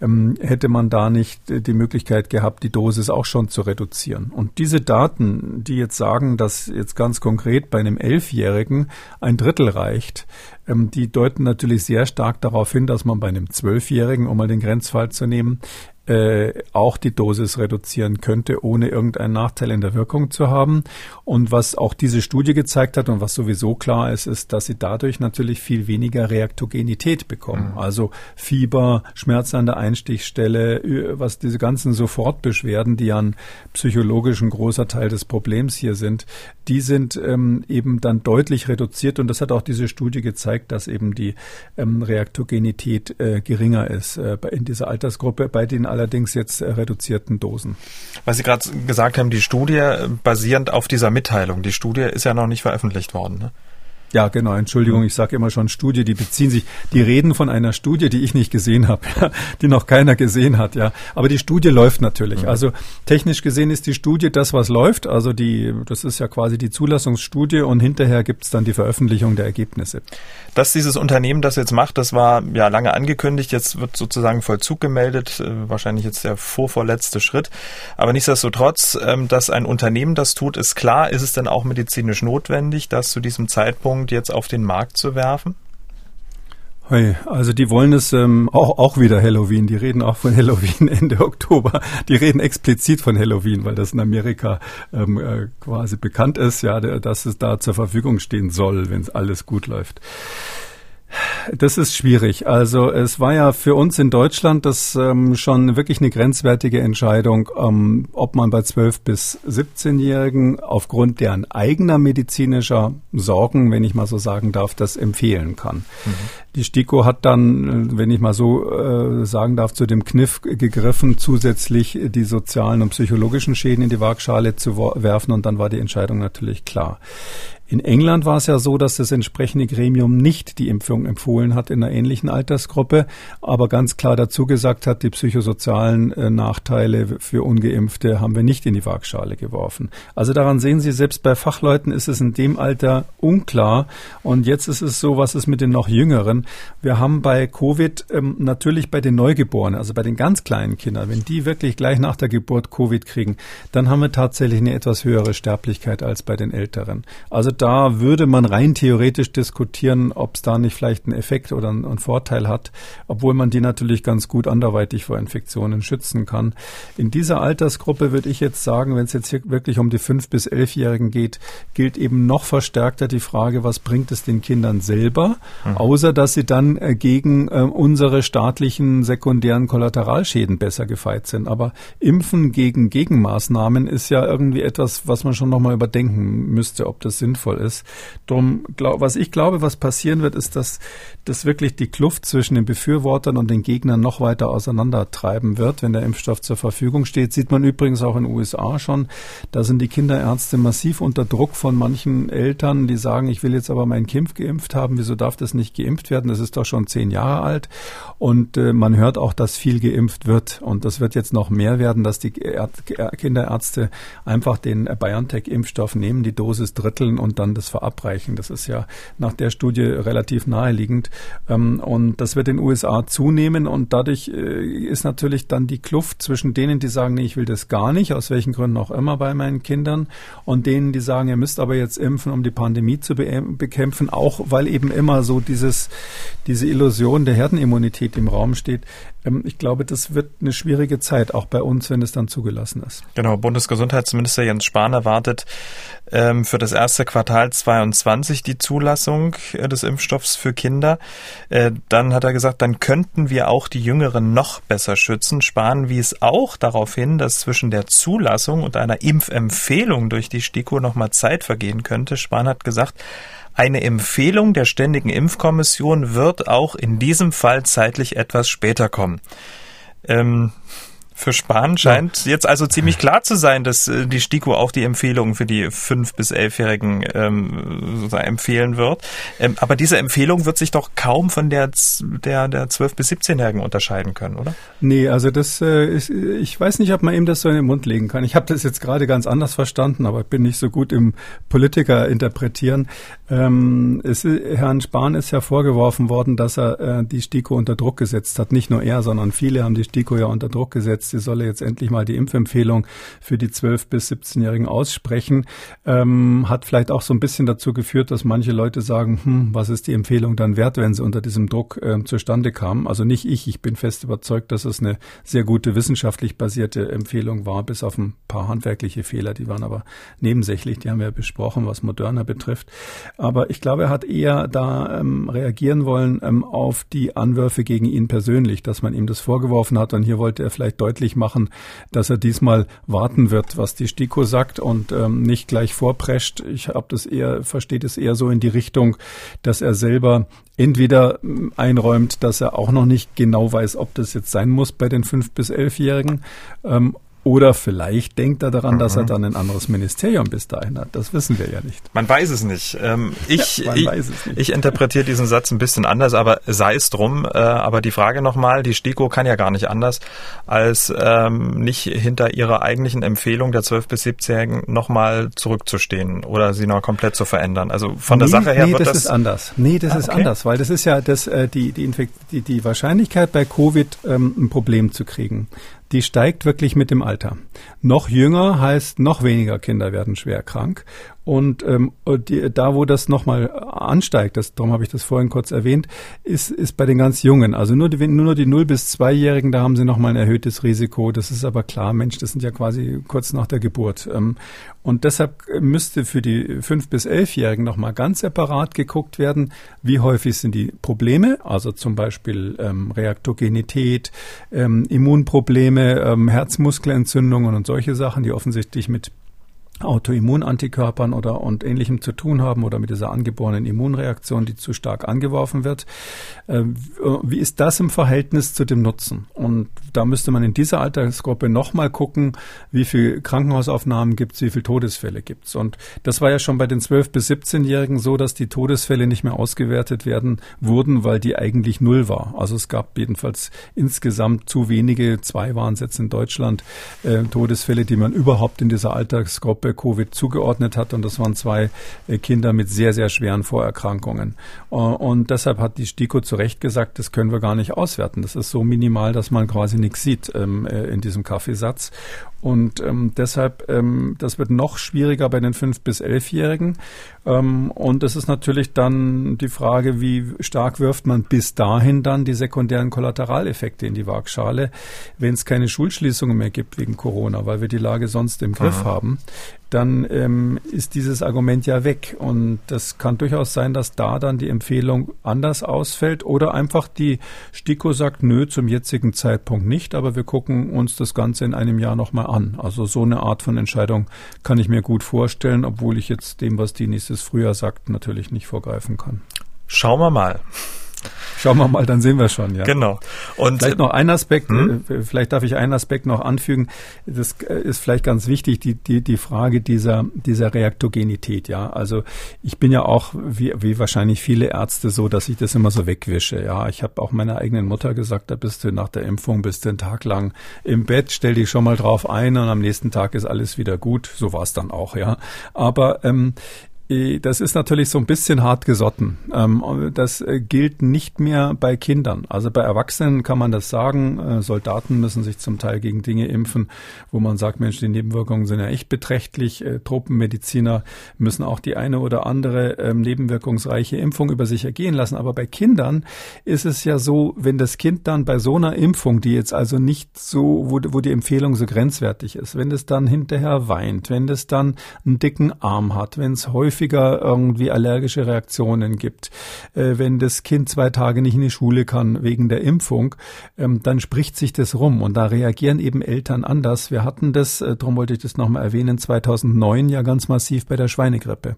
ähm, hätte man da nicht die Möglichkeit gehabt, die Dosis auch schon zu reduzieren. Und diese Daten, die jetzt sagen, dass jetzt ganz konkret bei einem Elfjährigen ein Drittel reicht, ähm, die deuten natürlich sehr stark darauf hin, dass man bei einem Zwölfjährigen, um mal den Grenzfall zu nehmen, äh, auch die Dosis reduzieren könnte, ohne irgendeinen Nachteil in der Wirkung zu haben. Und was auch diese Studie gezeigt hat und was sowieso klar ist, ist, dass sie dadurch natürlich viel weniger Reaktogenität bekommen. Mhm. Also Fieber, Schmerz an der Einstichstelle, was diese ganzen Sofortbeschwerden, die ein psychologisch ein großer Teil des Problems hier sind, die sind ähm, eben dann deutlich reduziert. Und das hat auch diese Studie gezeigt, dass eben die ähm, Reaktogenität äh, geringer ist äh, in dieser Altersgruppe, bei den allerdings jetzt äh, reduzierten Dosen. Was Sie gerade gesagt haben, die Studie äh, basierend auf dieser Mitteilung. Die Studie ist ja noch nicht veröffentlicht worden. Ne? Ja, genau. Entschuldigung, ich sage immer schon Studie. Die beziehen sich, die reden von einer Studie, die ich nicht gesehen habe, ja, die noch keiner gesehen hat. Ja, aber die Studie läuft natürlich. Also technisch gesehen ist die Studie das, was läuft. Also die, das ist ja quasi die Zulassungsstudie und hinterher gibt's dann die Veröffentlichung der Ergebnisse. Dass dieses Unternehmen das jetzt macht, das war ja lange angekündigt. Jetzt wird sozusagen Vollzug gemeldet. Äh, wahrscheinlich jetzt der vorvorletzte Schritt. Aber nichtsdestotrotz, ähm, dass ein Unternehmen das tut, ist klar. Ist es denn auch medizinisch notwendig, dass zu diesem Zeitpunkt Zeitpunkt jetzt auf den Markt zu werfen? Also die wollen es ähm, auch, auch wieder Halloween. Die reden auch von Halloween Ende Oktober. Die reden explizit von Halloween, weil das in Amerika ähm, äh, quasi bekannt ist, ja, dass es da zur Verfügung stehen soll, wenn alles gut läuft. Das ist schwierig. Also es war ja für uns in Deutschland das ähm, schon wirklich eine grenzwertige Entscheidung, ähm, ob man bei 12 bis 17-Jährigen aufgrund deren eigener medizinischer Sorgen, wenn ich mal so sagen darf, das empfehlen kann. Mhm. Die STIKO hat dann, äh, wenn ich mal so äh, sagen darf, zu dem Kniff gegriffen, zusätzlich die sozialen und psychologischen Schäden in die Waagschale zu werfen und dann war die Entscheidung natürlich klar. In England war es ja so, dass das entsprechende Gremium nicht die Impfung empfohlen hat in einer ähnlichen Altersgruppe, aber ganz klar dazu gesagt hat, die psychosozialen äh, Nachteile für ungeimpfte haben wir nicht in die Waagschale geworfen. Also daran sehen Sie, selbst bei Fachleuten ist es in dem Alter unklar. Und jetzt ist es so, was ist mit den noch Jüngeren? Wir haben bei Covid ähm, natürlich bei den Neugeborenen, also bei den ganz kleinen Kindern, wenn die wirklich gleich nach der Geburt Covid kriegen, dann haben wir tatsächlich eine etwas höhere Sterblichkeit als bei den Älteren. Also da würde man rein theoretisch diskutieren, ob es da nicht vielleicht einen Effekt oder einen, einen, Vorteil hat, obwohl man die natürlich ganz gut anderweitig vor Infektionen schützen kann. In dieser Altersgruppe würde ich jetzt sagen, wenn es jetzt hier wirklich um die fünf bis elfjährigen geht, gilt eben noch verstärkter die Frage, was bringt es den Kindern selber, mhm. außer dass sie dann äh, gegen äh, unsere staatlichen sekundären Kollateralschäden besser gefeit sind. Aber Impfen gegen Gegenmaßnahmen ist ja irgendwie etwas, was man schon nochmal überdenken müsste, ob das sinnvoll sinnvoll ist. Drum, glaub, was ich glaube, was passieren wird, ist, dass das wirklich die Kluft zwischen den Befürwortern und den Gegnern noch weiter auseinandertreiben wird, wenn der Impfstoff zur Verfügung steht. Sieht man übrigens auch in den USA schon. Da sind die Kinderärzte massiv unter Druck von manchen Eltern, die sagen, ich will jetzt aber mein Kind geimpft haben. Wieso darf das nicht geimpft werden? Das ist doch schon zehn Jahre alt. Und äh, man hört auch, dass viel geimpft wird. Und das wird jetzt noch mehr werden, dass die Kinderärzte einfach den BioNTech-Impfstoff nehmen, die Dosis dritteln und dann das verabreichen. Das ist ja nach der Studie relativ naheliegend. Ähm, und das wird in den USA zunehmen und dadurch äh, ist natürlich dann die Kluft zwischen denen, die sagen, nee, ich will das gar nicht, aus welchen Gründen auch immer bei meinen Kindern, und denen, die sagen, ihr müsst aber jetzt impfen, um die Pandemie zu bekämpfen, auch weil eben immer so dieses, diese Illusion der Herdenimmunität im Raum steht. Ähm, ich glaube, das wird eine schwierige Zeit, auch bei uns, wenn es dann zugelassen ist. Genau, Bundesgesundheitsminister Jens Spahn erwartet ähm, für das erste Quartal 22 die Zulassung äh, des Impfstoffs für Kinder. Äh, dann hat er gesagt, dann könnten wir auch die Jüngeren noch besser schützen. Spahn wies auch darauf hin, dass zwischen der Zulassung und einer Impfempfehlung durch die STIKO nochmal Zeit vergehen könnte. Spahn hat gesagt, eine Empfehlung der Ständigen Impfkommission wird auch in diesem Fall zeitlich etwas später kommen. Ähm, für Spahn scheint ja. jetzt also ziemlich klar zu sein, dass äh, die STIKO auch die Empfehlungen für die fünf bis elfjährigen ähm, empfehlen wird. Ähm, aber diese Empfehlung wird sich doch kaum von der der der zwölf bis 17-Jährigen unterscheiden können, oder? Nee, also das äh, ist, ich weiß nicht, ob man ihm das so in den Mund legen kann. Ich habe das jetzt gerade ganz anders verstanden, aber ich bin nicht so gut im Politiker interpretieren. Ähm, es, Herrn Spahn ist ja vorgeworfen worden, dass er äh, die STIKO unter Druck gesetzt hat. Nicht nur er, sondern viele haben die STIKO ja unter Druck gesetzt jetzt, sie solle jetzt endlich mal die Impfempfehlung für die 12- bis 17-Jährigen aussprechen, ähm, hat vielleicht auch so ein bisschen dazu geführt, dass manche Leute sagen, hm, was ist die Empfehlung dann wert, wenn sie unter diesem Druck ähm, zustande kam? Also nicht ich, ich bin fest überzeugt, dass es eine sehr gute wissenschaftlich basierte Empfehlung war, bis auf ein paar handwerkliche Fehler, die waren aber nebensächlich, die haben wir besprochen, was Moderna betrifft. Aber ich glaube, er hat eher da ähm, reagieren wollen ähm, auf die Anwürfe gegen ihn persönlich, dass man ihm das vorgeworfen hat und hier wollte er vielleicht deutlich deutlich machen, dass er diesmal warten wird, was die STIKO sagt und ähm, nicht gleich vorprescht. Ich habe das eher, versteht es eher so in die Richtung, dass er selber entweder ähm, einräumt, dass er auch noch nicht genau weiß, ob das jetzt sein muss bei den fünf bis elfjährigen ähm, oder vielleicht denkt er daran, mhm. dass er mhm. dann ein anderes Ministerium bis dahin hat. Das wissen wir ja nicht. Man weiß es nicht. Ähm, ich, ja, ich, nicht. ich interpretiere diesen Satz ein bisschen anders, aber sei es drum. Äh, aber die Frage nochmal, die STIKO kann ja gar nicht anders, als ähm, nicht hinter ihrer eigentlichen Empfehlung der 12- bis 17-Jährigen nochmal zurückzustehen oder sie noch komplett zu verändern. Also von der nee, Sache her nee, wird das... das ist anders. Nee, das ah, ist anders, weil das ist ja das, äh, die, die, Infekt die, die Wahrscheinlichkeit bei Covid ähm, ein Problem zu kriegen die steigt wirklich mit dem Alter. Noch jünger heißt, noch weniger Kinder werden schwer krank. Und ähm, die, da, wo das nochmal ansteigt, das, darum habe ich das vorhin kurz erwähnt, ist, ist bei den ganz Jungen. Also nur die, nur die 0- bis 2-Jährigen, da haben sie nochmal ein erhöhtes Risiko. Das ist aber klar, Mensch, das sind ja quasi kurz nach der Geburt. Ähm, und deshalb müsste für die 5- bis 11-Jährigen nochmal ganz separat geguckt werden, wie häufig sind die Probleme, also zum Beispiel ähm, Reaktogenität, ähm, Immunprobleme, ähm, Herzmuskelentzündungen und solche Sachen, die offensichtlich mit Autoimmunantikörpern oder und ähnlichem zu tun haben oder mit dieser angeborenen Immunreaktion, die zu stark angeworfen wird. Ähm, wie ist das im Verhältnis zu dem Nutzen? Und da müsste man in dieser Altersgruppe nochmal gucken, wie viel Krankenhausaufnahmen gibt es, wie viele Todesfälle gibt es. Und das war ja schon bei den 12- bis 17-Jährigen so, dass die Todesfälle nicht mehr ausgewertet werden wurden, weil die eigentlich null war. Also es gab jedenfalls insgesamt zu wenige, zwei waren es jetzt in Deutschland, äh, Todesfälle, die man überhaupt in dieser Altersgruppe Gruppe Covid zugeordnet hat. Und das waren zwei äh, Kinder mit sehr, sehr schweren Vorerkrankungen. Äh, und deshalb hat die STIKO zu Recht gesagt, das können wir gar nicht auswerten. Das ist so minimal, dass man quasi nichts sieht ähm, äh, in diesem Kaffeesatz. Und ähm, deshalb, ähm, das wird noch schwieriger bei den 5- bis 11-Jährigen. Ähm, und es ist natürlich dann die Frage, wie stark wirft man bis dahin dann die sekundären Kollateraleffekte in die Waagschale, wenn es keine Schulschließungen mehr gibt wegen Corona, weil wir die Lage sonst im Griff Aha. haben dann ähm, ist dieses Argument ja weg. Und das kann durchaus sein, dass da dann die Empfehlung anders ausfällt oder einfach die STIKO sagt, nö, zum jetzigen Zeitpunkt nicht, aber wir gucken uns das Ganze in einem Jahr nochmal an. Also so eine Art von Entscheidung kann ich mir gut vorstellen, obwohl ich jetzt dem, was die nächstes Frühjahr sagt, natürlich nicht vorgreifen kann. Schauen wir mal. Schauen wir mal, dann sehen wir schon, ja. Genau. Und vielleicht noch ein Aspekt, hm? Äh, vielleicht darf ich einen Aspekt noch anfügen. Das äh, ist vielleicht ganz wichtig, die, die, die Frage dieser, dieser Reaktogenität, ja. Also ich bin ja auch, wie, wie wahrscheinlich viele Ärzte, so, dass ich das immer so wegwische, ja. Ich habe auch meiner eigenen Mutter gesagt, da bist du nach der Impfung, bist du einen Tag lang im Bett, stell dich schon mal drauf ein und am nächsten Tag ist alles wieder gut. So war es dann auch, ja. Aber ähm, Äh, das ist natürlich so ein bisschen hart gesotten. Ähm, das äh, gilt nicht mehr bei Kindern. Also bei Erwachsenen kann man das sagen. Äh, Soldaten müssen sich zum Teil gegen Dinge impfen, wo man sagt, Mensch, die Nebenwirkungen sind ja echt beträchtlich. Tropenmediziner müssen auch die eine oder andere ähm, nebenwirkungsreiche Impfung über sich ergehen lassen. Aber bei Kindern ist es ja so, wenn das Kind dann bei so einer Impfung, die jetzt also nicht so, wo die Empfehlung so grenzwertig ist, wenn es dann hinterher weint, wenn es dann einen dicken Arm hat, wenn es häufig häufiger irgendwie allergische Reaktionen gibt, äh, wenn das Kind zwei Tage nicht in die Schule kann wegen der Impfung, ähm, dann spricht sich das rum und da reagieren eben Eltern anders. Wir hatten das, äh, darum wollte ich das nochmal erwähnen, 2009 ja ganz massiv bei der Schweinegrippe.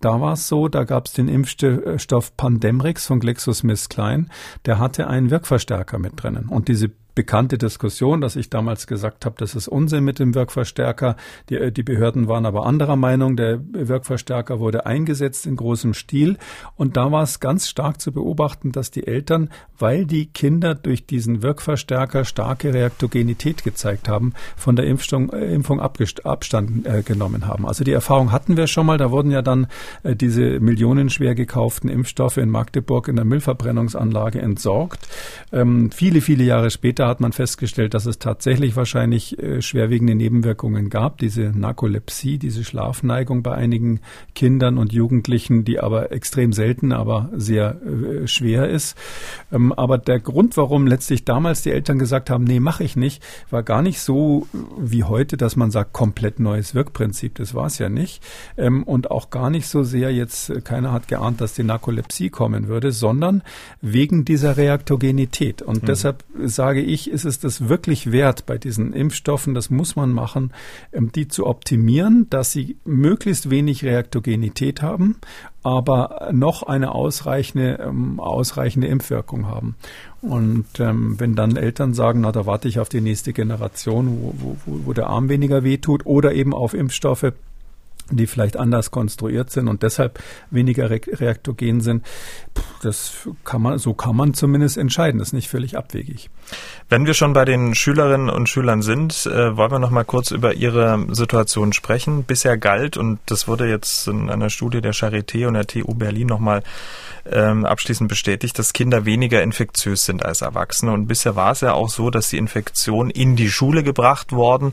Da war es so, da gab es den Impfstoff Pandemrix von GlaxoSmithKline, der hatte einen Wirkverstärker mit drinnen und diese bekannte Diskussion, dass ich damals gesagt habe, das ist Unsinn mit dem Wirkverstärker. Die, äh, die Behörden waren aber anderer Meinung. Der Wirkverstärker wurde eingesetzt in großem Stil. Und da war es ganz stark zu beobachten, dass die Eltern, weil die Kinder durch diesen Wirkverstärker starke Reaktogenität gezeigt haben, von der Impfung, äh, Impfung Abstand äh, genommen haben. Also die Erfahrung hatten wir schon mal. Da wurden ja dann äh, diese millionenschwer gekauften Impfstoffe in Magdeburg in der Müllverbrennungsanlage entsorgt. Ähm, viele, viele Jahre später später hat man festgestellt, dass es tatsächlich wahrscheinlich äh, schwerwiegende Nebenwirkungen gab, diese Narkolepsie, diese Schlafneigung bei einigen Kindern und Jugendlichen, die aber extrem selten, aber sehr äh, schwer ist. Ähm, aber der Grund, warum letztlich damals die Eltern gesagt haben, nee, mache ich nicht, war gar nicht so wie heute, dass man sagt, komplett neues Wirkprinzip. Das war es ja nicht. Ähm, und auch gar nicht so sehr jetzt, äh, keiner hat geahnt, dass die Narkolepsie kommen würde, sondern wegen dieser Reaktogenität. Und mhm. deshalb sage ich, ich, ist es das wirklich wert bei diesen Impfstoffen, das muss man machen, ähm, die zu optimieren, dass sie möglichst wenig Reaktogenität haben, aber noch eine ausreichende, ähm, ausreichende Impfwirkung haben. Und ähm, wenn dann Eltern sagen, na, da warte ich auf die nächste Generation, wo, wo, wo der Arm weniger wehtut oder eben auf Impfstoffe, die vielleicht anders konstruiert sind und deshalb weniger re reaktogen sind. Das kann man, so kann man zumindest entscheiden. Das ist nicht völlig abwegig. Wenn wir schon bei den Schülerinnen und Schülern sind, äh, wollen wir noch mal kurz über ihre Situation sprechen. Bisher galt, und das wurde jetzt in einer Studie der Charité und der TU Berlin noch mal ähm, abschließend bestätigt, dass Kinder weniger infektiös sind als Erwachsene. Und bisher war es ja auch so, dass die Infektion in die Schule gebracht worden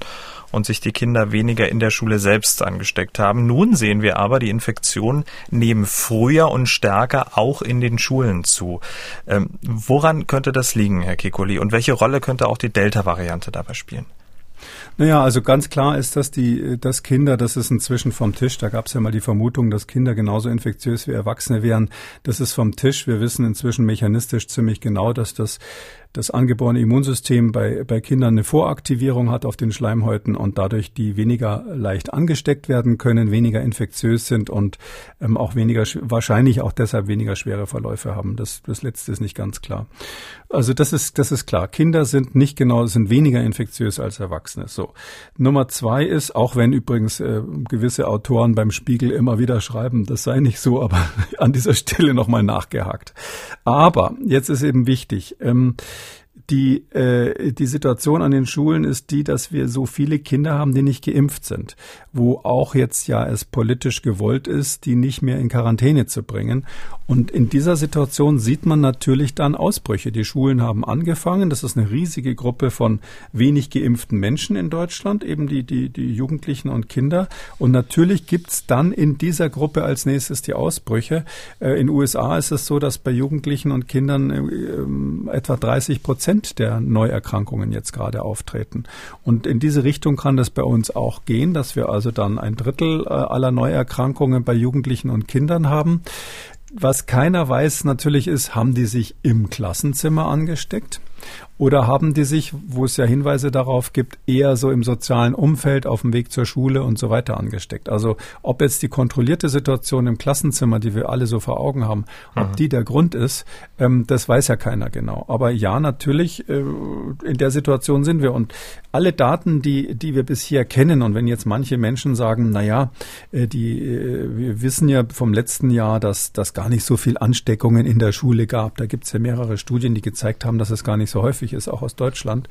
und sich die Kinder weniger in der Schule selbst angesteckt haben. Nun sehen wir aber, die Infektionen nehmen früher und stärker auch in den Schulen zu. Ähm, woran könnte das liegen, Herr Kekuli? Und welche Rolle könnte auch die Delta-Variante dabei spielen? Naja, also ganz klar ist, dass die, dass Kinder, das ist inzwischen vom Tisch. Da gab es ja mal die Vermutung, dass Kinder genauso infektiös wie Erwachsene wären. Das ist vom Tisch. Wir wissen inzwischen mechanistisch ziemlich genau, dass das das angeborene Immunsystem bei, bei Kindern eine Voraktivierung hat auf den Schleimhäuten und dadurch die weniger leicht angesteckt werden können, weniger infektiös sind und ähm, auch weniger, wahrscheinlich auch deshalb weniger schwere Verläufe haben. Das, das letzte ist nicht ganz klar. Also das ist, das ist klar. Kinder sind nicht genau, sind weniger infektiös als Erwachsene. So. Nummer zwei ist, auch wenn übrigens äh, gewisse Autoren beim Spiegel immer wieder schreiben, das sei nicht so, aber an dieser Stelle nochmal nachgehakt. Aber jetzt ist eben wichtig, ähm, die, äh, die Situation an den Schulen ist die, dass wir so viele Kinder haben, die nicht geimpft sind, wo auch jetzt ja es politisch gewollt ist, die nicht mehr in Quarantäne zu bringen. Und in dieser Situation sieht man natürlich dann Ausbrüche. Die Schulen haben angefangen. Das ist eine riesige Gruppe von wenig geimpften Menschen in Deutschland, eben die, die, die Jugendlichen und Kinder. Und natürlich gibt's dann in dieser Gruppe als nächstes die Ausbrüche. Äh, in USA ist es so, dass bei Jugendlichen und Kindern äh, etwa 30 Prozent Prozent der Neuerkrankungen jetzt gerade auftreten. Und in diese Richtung kann das bei uns auch gehen, dass wir also dann ein Drittel äh, aller Neuerkrankungen bei Jugendlichen und Kindern haben. Was keiner weiß natürlich ist, haben die sich im Klassenzimmer angesteckt? Oder haben die sich, wo es ja Hinweise darauf gibt, eher so im sozialen Umfeld, auf dem Weg zur Schule und so weiter angesteckt? Also ob jetzt die kontrollierte Situation im Klassenzimmer, die wir alle so vor Augen haben, ob mhm. die der Grund ist, ähm, das weiß ja keiner genau. Aber ja, natürlich, äh, in der Situation sind wir. Und alle Daten, die, die wir bisher kennen, und wenn jetzt manche Menschen sagen, na ja, äh, die, äh, wir wissen ja vom letzten Jahr, dass das gar nicht so viel Ansteckungen in der Schule gab. Da gibt es ja mehrere Studien, die gezeigt haben, dass es gar nicht so häufig ist, auch aus Deutschland.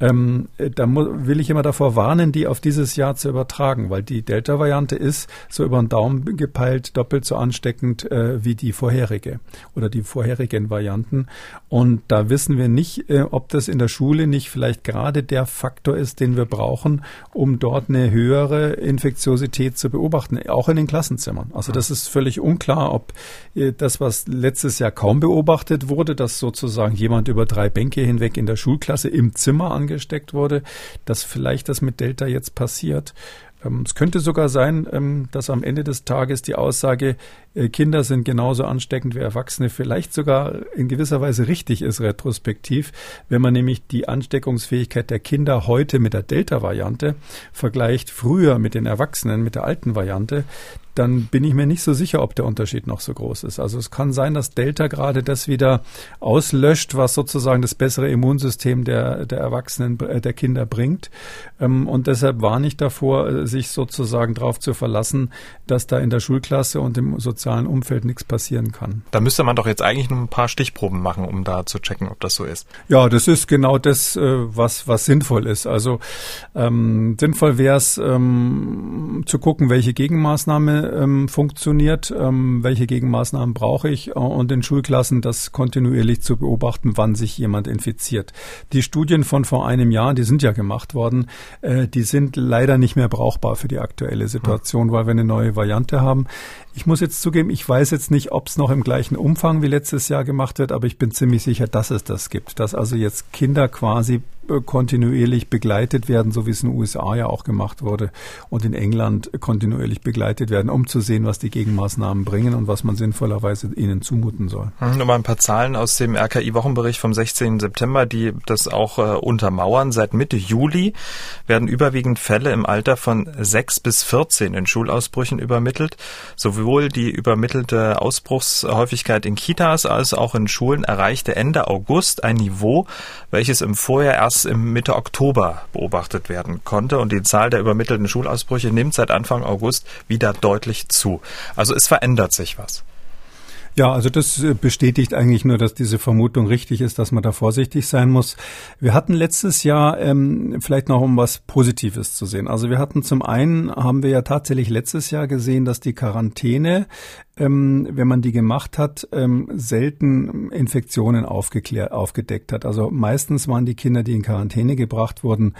Ähm, da will ich immer davor warnen, die auf dieses Jahr zu übertragen, weil die Delta-Variante ist so über den Daumen gepeilt doppelt so ansteckend äh, wie die vorherige oder die vorherigen Varianten. Und da wissen wir nicht, äh, ob das in der Schule nicht vielleicht gerade der Faktor ist, den wir brauchen, um dort eine höhere Infektiosität zu beobachten, auch in den Klassenzimmern. Also das ist völlig unklar, ob äh, das, was letztes Jahr kaum beobachtet wurde, dass sozusagen jemand über drei Bänke hinweg in der Schulklasse im Zimmer angesteckt wurde, dass vielleicht das mit Delta jetzt passiert. Ähm, es könnte sogar sein, ähm, dass am Ende des Tages die Aussage, äh, Kinder sind genauso ansteckend wie Erwachsene, vielleicht sogar in gewisser Weise richtig ist retrospektiv, wenn man nämlich die Ansteckungsfähigkeit der Kinder heute mit der Delta-Variante vergleicht früher mit den Erwachsenen, mit der alten Variante, dann bin ich mir nicht so sicher, ob der Unterschied noch so groß ist. Also es kann sein, dass Delta gerade das wieder auslöscht, was sozusagen das bessere Immunsystem der, der Erwachsenen, äh, der Kinder bringt. Ähm, und deshalb warne ich davor, äh, sich sozusagen darauf zu verlassen, dass da in der Schulklasse und im sozialen Umfeld nichts passieren kann. Da müsste man doch jetzt eigentlich nur ein paar Stichproben machen, um da zu checken, ob das so ist. Ja, das ist genau das, äh, was, was sinnvoll ist. Also ähm, sinnvoll wäre es ähm, zu gucken, welche Gegenmaßnahme ähm, funktioniert, ähm, welche Gegenmaßnahmen brauche ich äh, und in Schulklassen das kontinuierlich zu beobachten, wann sich jemand infiziert. Die Studien von vor einem Jahr, die sind ja gemacht worden, äh, die sind leider nicht mehr brauchbar für die aktuelle Situation, weil wir eine neue Variante haben. Ich muss jetzt zugeben, ich weiß jetzt nicht, ob es noch im gleichen Umfang wie letztes Jahr gemacht wird, aber ich bin ziemlich sicher, dass es das gibt, dass also jetzt Kinder quasi kontinuierlich begleitet werden, so wie es in den USA ja auch gemacht wurde und in England kontinuierlich begleitet werden, um zu sehen, was die Gegenmaßnahmen bringen und was man sinnvollerweise ihnen zumuten soll. Hm, nur mal ein paar Zahlen aus dem RKI-Wochenbericht vom 16. September, die das auch äh, untermauern. Seit Mitte Juli werden überwiegend Fälle im Alter von 6 bis 14 in Schulausbrüchen übermittelt, sowohl die übermittelte Ausbruchshäufigkeit in Kitas als auch in Schulen erreichte Ende August ein Niveau, welches im Vorjahr erst im Mitte Oktober beobachtet werden konnte. Und die Zahl der übermittelten Schulausbrüche nimmt seit Anfang August wieder deutlich zu. Also es verändert sich was. Ja, also das äh, bestätigt eigentlich nur, dass diese Vermutung richtig ist, dass man da vorsichtig sein muss. Wir hatten letztes Jahr ähm, vielleicht noch um was Positives zu sehen. Also wir hatten zum einen haben wir ja tatsächlich letztes Jahr gesehen, dass die Quarantäne ähm, wenn man die gemacht hat, ähm, selten Infektionen aufgeklärt, aufgedeckt hat. Also meistens waren die Kinder, die in Quarantäne gebracht wurden,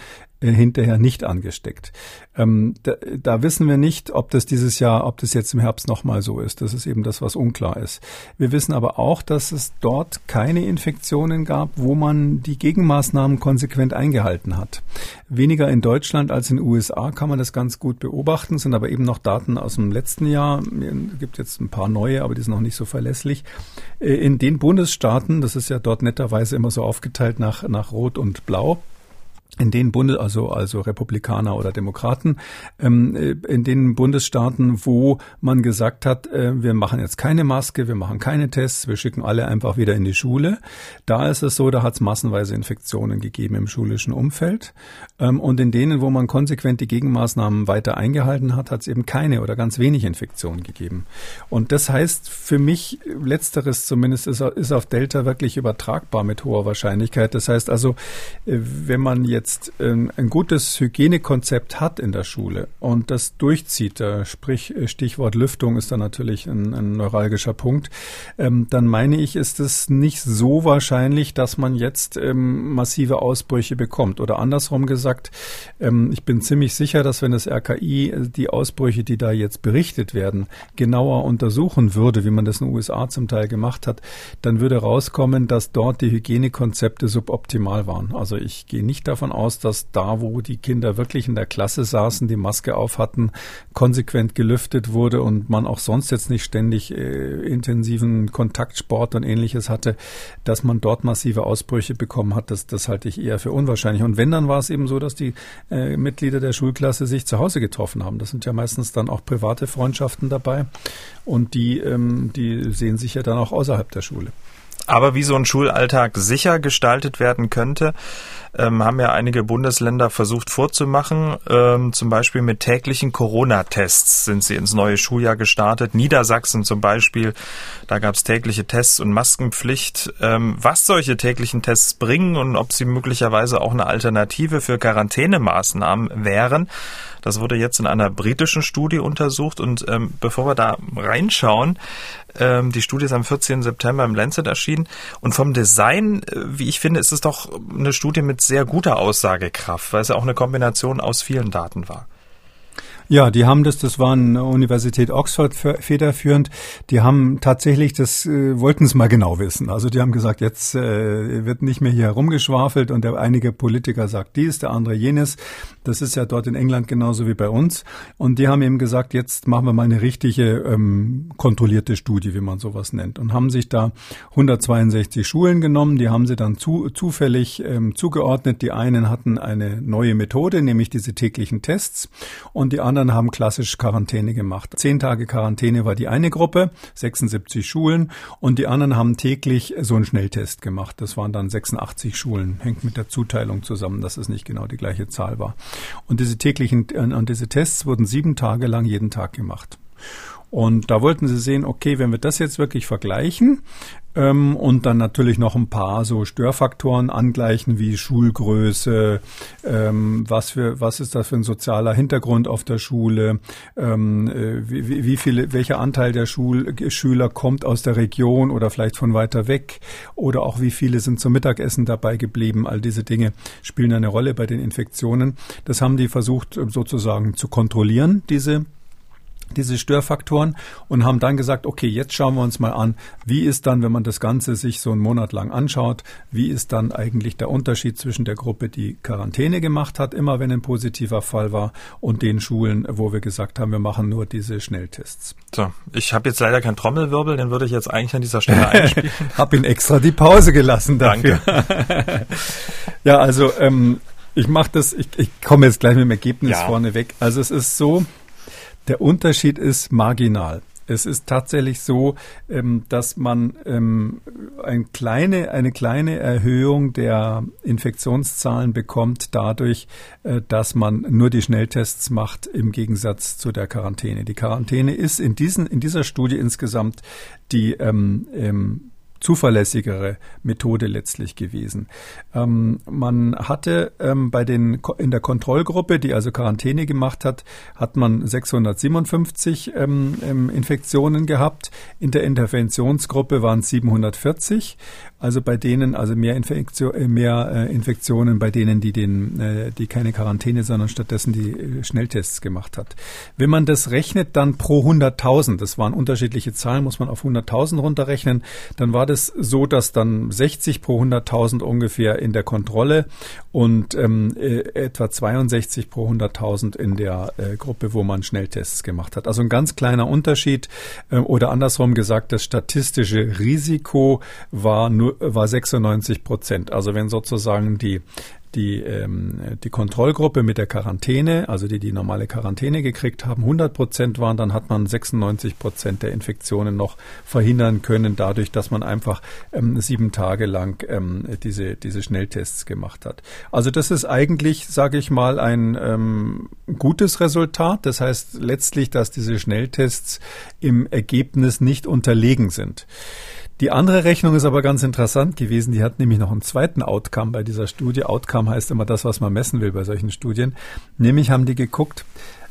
hinterher nicht angesteckt. Ähm, da, da, wissen wir nicht, ob das dieses Jahr, ob das jetzt im Herbst nochmal so ist. Das ist eben das, was unklar ist. Wir wissen aber auch, dass es dort keine Infektionen gab, wo man die Gegenmaßnahmen konsequent eingehalten hat. Weniger in Deutschland als in den USA kann man das ganz gut beobachten, sind aber eben noch Daten aus dem letzten Jahr. Es gibt jetzt ein paar neue, aber die sind noch nicht so verlässlich. Äh, in den Bundesstaaten, das ist ja dort netterweise immer so aufgeteilt nach, nach Rot und Blau, in den Bundes, also, also Republikaner oder Demokraten, ähm, äh, in den Bundesstaaten, wo man gesagt hat, äh, wir machen jetzt keine Maske, wir machen keine Tests, wir schicken alle einfach wieder in die Schule. Da ist es so, da hat es massenweise Infektionen gegeben im schulischen Umfeld. Ähm, und in denen, wo man konsequent die Gegenmaßnahmen weiter eingehalten hat, hat es eben keine oder ganz wenig Infektionen gegeben. Und das heißt für mich, letzteres zumindest ist, ist auf Delta wirklich übertragbar mit hoher Wahrscheinlichkeit. Das heißt also, äh, wenn man jetzt jetzt ähm, ein gutes Hygienekonzept hat in der Schule und das durchzieht, äh, sprich Stichwort Lüftung ist da natürlich ein, ein neuralgischer Punkt, ähm, dann meine ich, ist es nicht so wahrscheinlich, dass man jetzt ähm, massive Ausbrüche bekommt. Oder andersrum gesagt, ich bin ziemlich sicher, dass wenn das RKI äh, die Ausbrüche, die da jetzt berichtet werden, genauer untersuchen würde, wie man das in den USA zum Teil gemacht hat, dann würde rauskommen, dass dort die Hygienekonzepte suboptimal waren. Also ich gehe nicht davon aus, dass da, wo die Kinder wirklich in der Klasse saßen, die Maske auf hatten, konsequent gelüftet wurde und man auch sonst jetzt nicht ständig äh, intensiven Kontaktsport und ähnliches hatte, dass man dort massive Ausbrüche bekommen hat, das, das halte ich eher für unwahrscheinlich. Und wenn, dann war es eben so, dass die äh, Mitglieder der Schulklasse sich zu Hause getroffen haben. Das sind ja meistens dann auch private Freundschaften dabei und die, ähm, die sehen sich ja dann auch außerhalb der Schule. Aber wie so ein Schulalltag sicher gestaltet werden könnte, ähm, haben ja einige Bundesländer versucht vorzumachen. Ähm, zum Beispiel mit täglichen Corona-Tests sind sie ins neue Schuljahr gestartet. Niedersachsen zum Beispiel, da gab es tägliche Tests und Maskenpflicht. Ähm, was solche täglichen Tests bringen und ob sie möglicherweise auch eine Alternative für Quarantänemaßnahmen wären, das wurde jetzt in einer britischen Studie untersucht. Und ähm, bevor wir da reinschauen, ähm, die Studie ist am 14. September im Lancet erschienen. Und vom Design, äh, wie ich finde, ist es doch eine Studie mit sehr guter Aussagekraft, weil es ja auch eine Kombination aus vielen Daten war. Ja, die haben das, das war eine Universität Oxford federführend. Die haben tatsächlich, das äh, wollten es mal genau wissen. Also die haben gesagt, jetzt äh, wird nicht mehr hier herumgeschwafelt und der einige Politiker sagt dies, der andere jenes. Das ist ja dort in England genauso wie bei uns. Und die haben eben gesagt, jetzt machen wir mal eine richtige ähm, kontrollierte Studie, wie man sowas nennt. Und haben sich da 162 Schulen genommen, die haben sie dann zu, zufällig ähm, zugeordnet. Die einen hatten eine neue Methode, nämlich diese täglichen Tests. Und die anderen haben klassisch Quarantäne gemacht. Zehn Tage Quarantäne war die eine Gruppe, 76 Schulen. Und die anderen haben täglich so einen Schnelltest gemacht. Das waren dann 86 Schulen. Hängt mit der Zuteilung zusammen, dass es nicht genau die gleiche Zahl war. Und diese täglichen, und diese Tests wurden sieben Tage lang jeden Tag gemacht. Und da wollten sie sehen, okay, wenn wir das jetzt wirklich vergleichen ähm, und dann natürlich noch ein paar so Störfaktoren angleichen wie Schulgröße, ähm, was für was ist das für ein sozialer Hintergrund auf der Schule, ähm, äh, wie, wie viele, welcher Anteil der Schul Schüler kommt aus der Region oder vielleicht von weiter weg oder auch wie viele sind zum Mittagessen dabei geblieben. All diese Dinge spielen eine Rolle bei den Infektionen. Das haben die versucht sozusagen zu kontrollieren, diese diese Störfaktoren und haben dann gesagt, okay, jetzt schauen wir uns mal an, wie ist dann, wenn man das Ganze sich so einen Monat lang anschaut, wie ist dann eigentlich der Unterschied zwischen der Gruppe, die Quarantäne gemacht hat, immer wenn ein positiver Fall war, und den Schulen, wo wir gesagt haben, wir machen nur diese Schnelltests. So, ich habe jetzt leider keinen Trommelwirbel, den würde ich jetzt eigentlich an dieser Stelle einspielen. hab ihn extra die Pause gelassen dafür. Danke. ja, also ähm, ich mache das, ich, ich komme jetzt gleich mit dem Ergebnis ja. vorne weg. Also es ist so, der Unterschied ist marginal. Es ist tatsächlich so, ähm, dass man ähm, eine kleine, eine kleine Erhöhung der Infektionszahlen bekommt dadurch, äh, dass man nur die Schnelltests macht im Gegensatz zu der Quarantäne. Die Quarantäne ist in diesen, in dieser Studie insgesamt die ähm, zuverlässigere Methode letztlich gewesen. Ähm, man hatte ähm, bei den in der Kontrollgruppe, die also Quarantäne gemacht hat, hat man 657 ähm, ähm, Infektionen gehabt. In der Interventionsgruppe waren es 740. Also bei denen, also mehr, Infektion, äh, mehr äh, Infektionen bei denen, die den, äh, die keine Quarantäne, sondern stattdessen die äh, Schnelltests gemacht hat. Wenn man das rechnet, dann pro 100.000, das waren unterschiedliche Zahlen, muss man auf 100.000 runterrechnen, dann war das so, dass dann 60 pro 100.000 ungefähr in der Kontrolle und ähm, äh, etwa 62 pro 100.000 in der äh, Gruppe, wo man Schnelltests gemacht hat. Also ein ganz kleiner Unterschied äh, oder andersrum gesagt, das statistische Risiko war nur war 96 Prozent. Also wenn sozusagen die die, ähm, die Kontrollgruppe mit der Quarantäne, also die die normale Quarantäne gekriegt haben, 100 Prozent waren, dann hat man 96 Prozent der Infektionen noch verhindern können, dadurch, dass man einfach ähm, sieben Tage lang ähm, diese, diese Schnelltests gemacht hat. Also das ist eigentlich, sage ich mal, ein ähm, gutes Resultat. Das heißt letztlich, dass diese Schnelltests im Ergebnis nicht unterlegen sind. Die andere Rechnung ist aber ganz interessant gewesen. Die hat nämlich noch einen zweiten Outcome bei dieser Studie. Outcome heißt immer das, was man messen will bei solchen Studien. Nämlich haben die geguckt,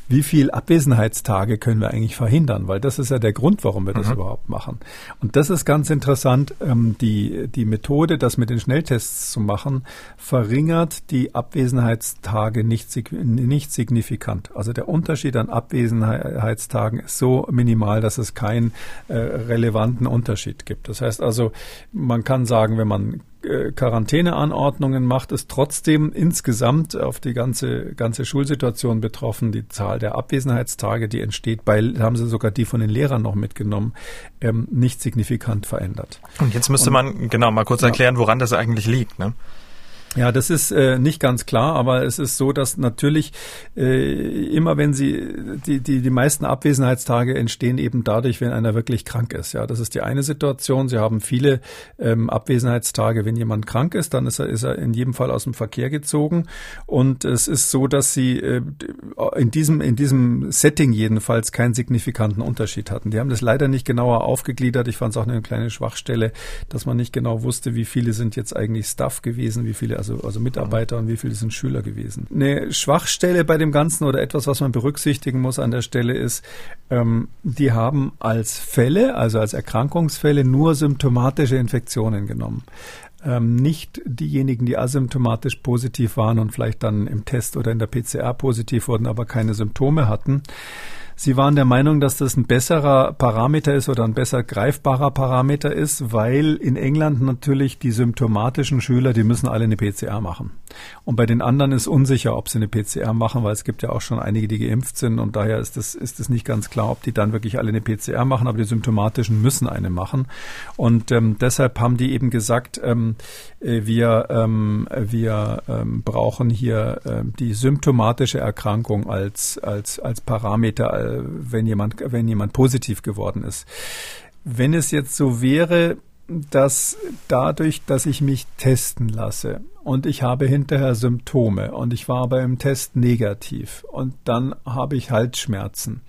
wie viel Abwesenheitstage können wir eigentlich verhindern? Weil das ist ja der Grund, warum wir das mhm. überhaupt machen. Und das ist ganz interessant. Ähm, die, die Methode, das mit den Schnelltests zu machen, verringert die Abwesenheitstage nicht, nicht signifikant. Also der Unterschied an Abwesenheitstagen ist so minimal, dass es keinen äh, relevanten Unterschied gibt. Das heißt also, man kann sagen, wenn man Quarantäneanordnungen macht, ist trotzdem insgesamt auf die ganze, ganze Schulsituation betroffen. Die Zahl der Abwesenheitstage, die entsteht, bei, haben sie sogar die von den Lehrern noch mitgenommen, ähm, nicht signifikant verändert. Und jetzt müsste Und, man genau mal kurz erklären, woran das eigentlich liegt. Ne? Ja, das ist äh, nicht ganz klar, aber es ist so, dass natürlich äh, immer wenn sie die, die die meisten Abwesenheitstage entstehen eben dadurch, wenn einer wirklich krank ist. Ja, das ist die eine Situation. Sie haben viele ähm, Abwesenheitstage, wenn jemand krank ist, dann ist er ist er in jedem Fall aus dem Verkehr gezogen und es ist so, dass sie äh, in diesem in diesem Setting jedenfalls keinen signifikanten Unterschied hatten. Die haben das leider nicht genauer aufgegliedert. Ich fand es auch eine kleine Schwachstelle, dass man nicht genau wusste, wie viele sind jetzt eigentlich Staff gewesen, wie viele also, also Mitarbeiter und wie viele sind Schüler gewesen. Eine Schwachstelle bei dem Ganzen oder etwas, was man berücksichtigen muss an der Stelle ist, ähm, die haben als Fälle, also als Erkrankungsfälle nur symptomatische Infektionen genommen ähm, nicht diejenigen, die asymptomatisch positiv waren und vielleicht dann im Test oder in der PCR positiv wurden, aber keine Symptome hatten. Sie waren der Meinung, dass das ein besserer Parameter ist oder ein besser greifbarer Parameter ist, weil in England natürlich die symptomatischen Schüler, die müssen alle eine PCR machen. Und bei den anderen ist unsicher, ob sie eine PCR machen, weil es gibt ja auch schon einige, die geimpft sind und daher ist es ist es nicht ganz klar, ob die dann wirklich alle eine PCR machen, aber die symptomatischen müssen eine machen. Und ähm, deshalb haben die eben gesagt, ähm, äh, wir, ähm, wir ähm, brauchen hier ähm, die symptomatische Erkrankung als, als, als Parameter, äh, wenn jemand, wenn jemand positiv geworden ist. Wenn es jetzt so wäre, dass dadurch, dass ich mich testen lasse und ich habe hinterher Symptome und ich war aber im Test negativ und dann habe ich Halsschmerzen,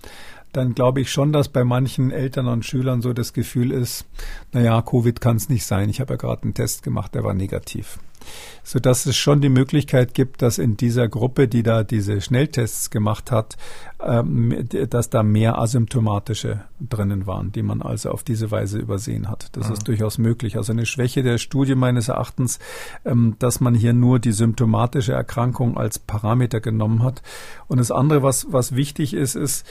dann glaube ich schon, dass bei manchen Eltern und Schülern so das Gefühl ist, naja, Covid kann es nicht sein. Ich habe ja gerade einen Test gemacht, der war negativ so dass es schon die Möglichkeit gibt, dass in dieser Gruppe, die da diese Schnelltests gemacht hat, ähm, dass da mehr asymptomatische drinnen waren, die man also auf diese Weise übersehen hat. Das mhm. ist durchaus möglich. Also eine Schwäche der Studie meines Erachtens, ähm, dass man hier nur die symptomatische Erkrankung als Parameter genommen hat. Und das andere, was, was wichtig ist, ist,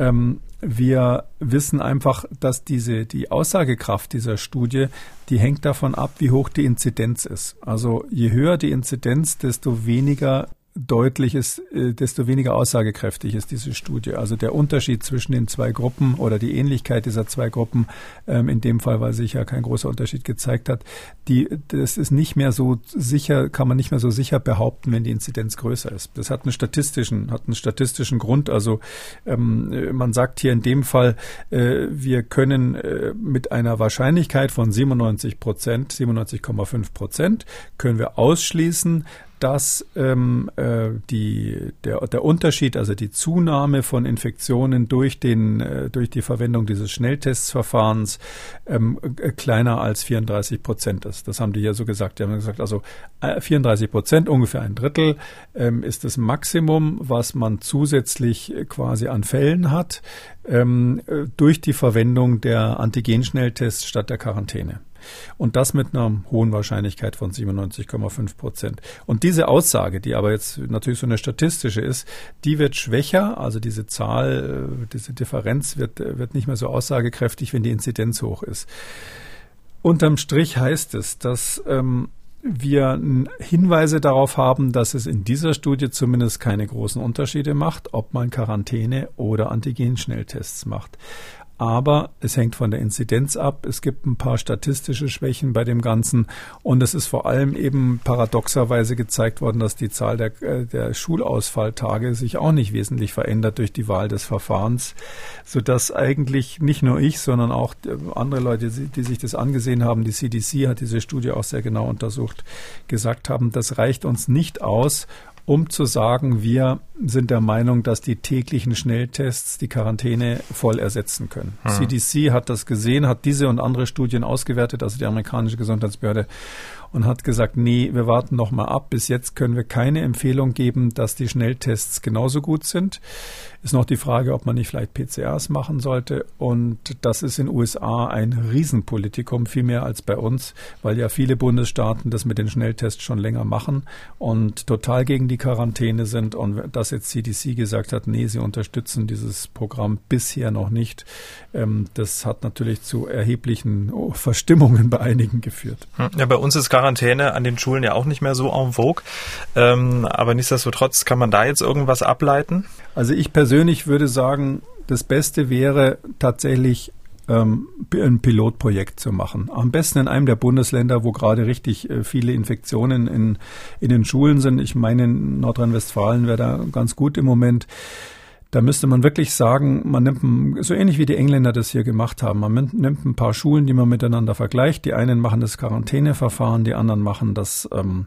ähm, wir wissen einfach, dass diese, die Aussagekraft dieser Studie, die hängt davon ab, wie hoch die Inzidenz ist. Also je höher die Inzidenz, desto weniger deutlich ist, äh, desto weniger aussagekräftig ist diese Studie. Also der Unterschied zwischen den zwei Gruppen oder die Ähnlichkeit dieser zwei Gruppen, ähm, in dem Fall, weil sich ja kein großer Unterschied gezeigt hat, die, das ist nicht mehr so sicher, kann man nicht mehr so sicher behaupten, wenn die Inzidenz größer ist. Das hat einen statistischen, hat einen statistischen Grund. Also ähm, man sagt hier in dem Fall, äh, wir können äh, mit einer Wahrscheinlichkeit von 97 Prozent, 97,5 Prozent, können wir ausschließen, dass ähm, äh, die, der, der Unterschied, also die Zunahme von Infektionen durch, den, äh, durch die Verwendung dieses Schnelltestsverfahrens ähm, äh, kleiner als 34 Prozent ist. Das haben die ja so gesagt. Die haben gesagt, also 34 äh, Prozent, ungefähr ein Drittel, ähm, ist das Maximum, was man zusätzlich quasi an Fällen hat ähm, äh, durch die Verwendung der Antigenschnelltests statt der Quarantäne. Und das mit einer hohen Wahrscheinlichkeit von 97,5 Prozent. Und diese Aussage, die aber jetzt natürlich so eine statistische ist, die wird schwächer. Also diese Zahl, äh, diese Differenz wird, wird nicht mehr so aussagekräftig, wenn die Inzidenz hoch ist. Unterm Strich heißt es, dass ähm, wir Hinweise darauf haben, dass es in dieser Studie zumindest keine großen Unterschiede macht, ob man Quarantäne oder Antigen-Schnelltests macht aber es hängt von der Inzidenz ab. Es gibt ein paar statistische Schwächen bei dem Ganzen und es ist vor allem eben paradoxerweise gezeigt worden, dass die Zahl der, äh, der Schulausfalltage sich auch nicht wesentlich verändert durch die Wahl des Verfahrens, sodass eigentlich nicht nur ich, sondern auch andere Leute, die sich das angesehen haben, die CDC hat diese Studie auch sehr genau untersucht, gesagt haben, das reicht uns nicht aus, um zu sagen, wir sind der Meinung, dass die täglichen Schnelltests die Quarantäne voll ersetzen können. Hm. CDC hat das gesehen, hat diese und andere Studien ausgewertet, also die amerikanische Gesundheitsbehörde, und hat gesagt, nee, wir warten noch mal ab. Bis jetzt können wir keine Empfehlung geben, dass die Schnelltests genauso gut sind. Ist noch die Frage, ob man nicht vielleicht PCRs machen sollte. Und das ist in den USA ein Riesenpolitikum, viel mehr als bei uns, weil ja viele Bundesstaaten das mit den Schnelltests schon länger machen und total gegen die Quarantäne sind. Und dass jetzt CDC gesagt hat, nee, sie unterstützen dieses Programm bisher noch nicht, ähm, das hat natürlich zu erheblichen Verstimmungen bei einigen geführt. Ja, bei uns ist Quarantäne an den Schulen ja auch nicht mehr so en vogue. Ähm, aber nichtsdestotrotz kann man da jetzt irgendwas ableiten? Also ich persönlich würde sagen, das Beste wäre tatsächlich ähm, ein Pilotprojekt zu machen. Am besten in einem der Bundesländer, wo gerade richtig äh, viele Infektionen in, in den Schulen sind. Ich meine, in Nordrhein-Westfalen wäre da ganz gut im Moment. Da müsste man wirklich sagen, man nimmt, so ähnlich wie die Engländer das hier gemacht haben, man nimmt ein paar Schulen, die man miteinander vergleicht. Die einen machen das Quarantäneverfahren, die anderen machen das ähm,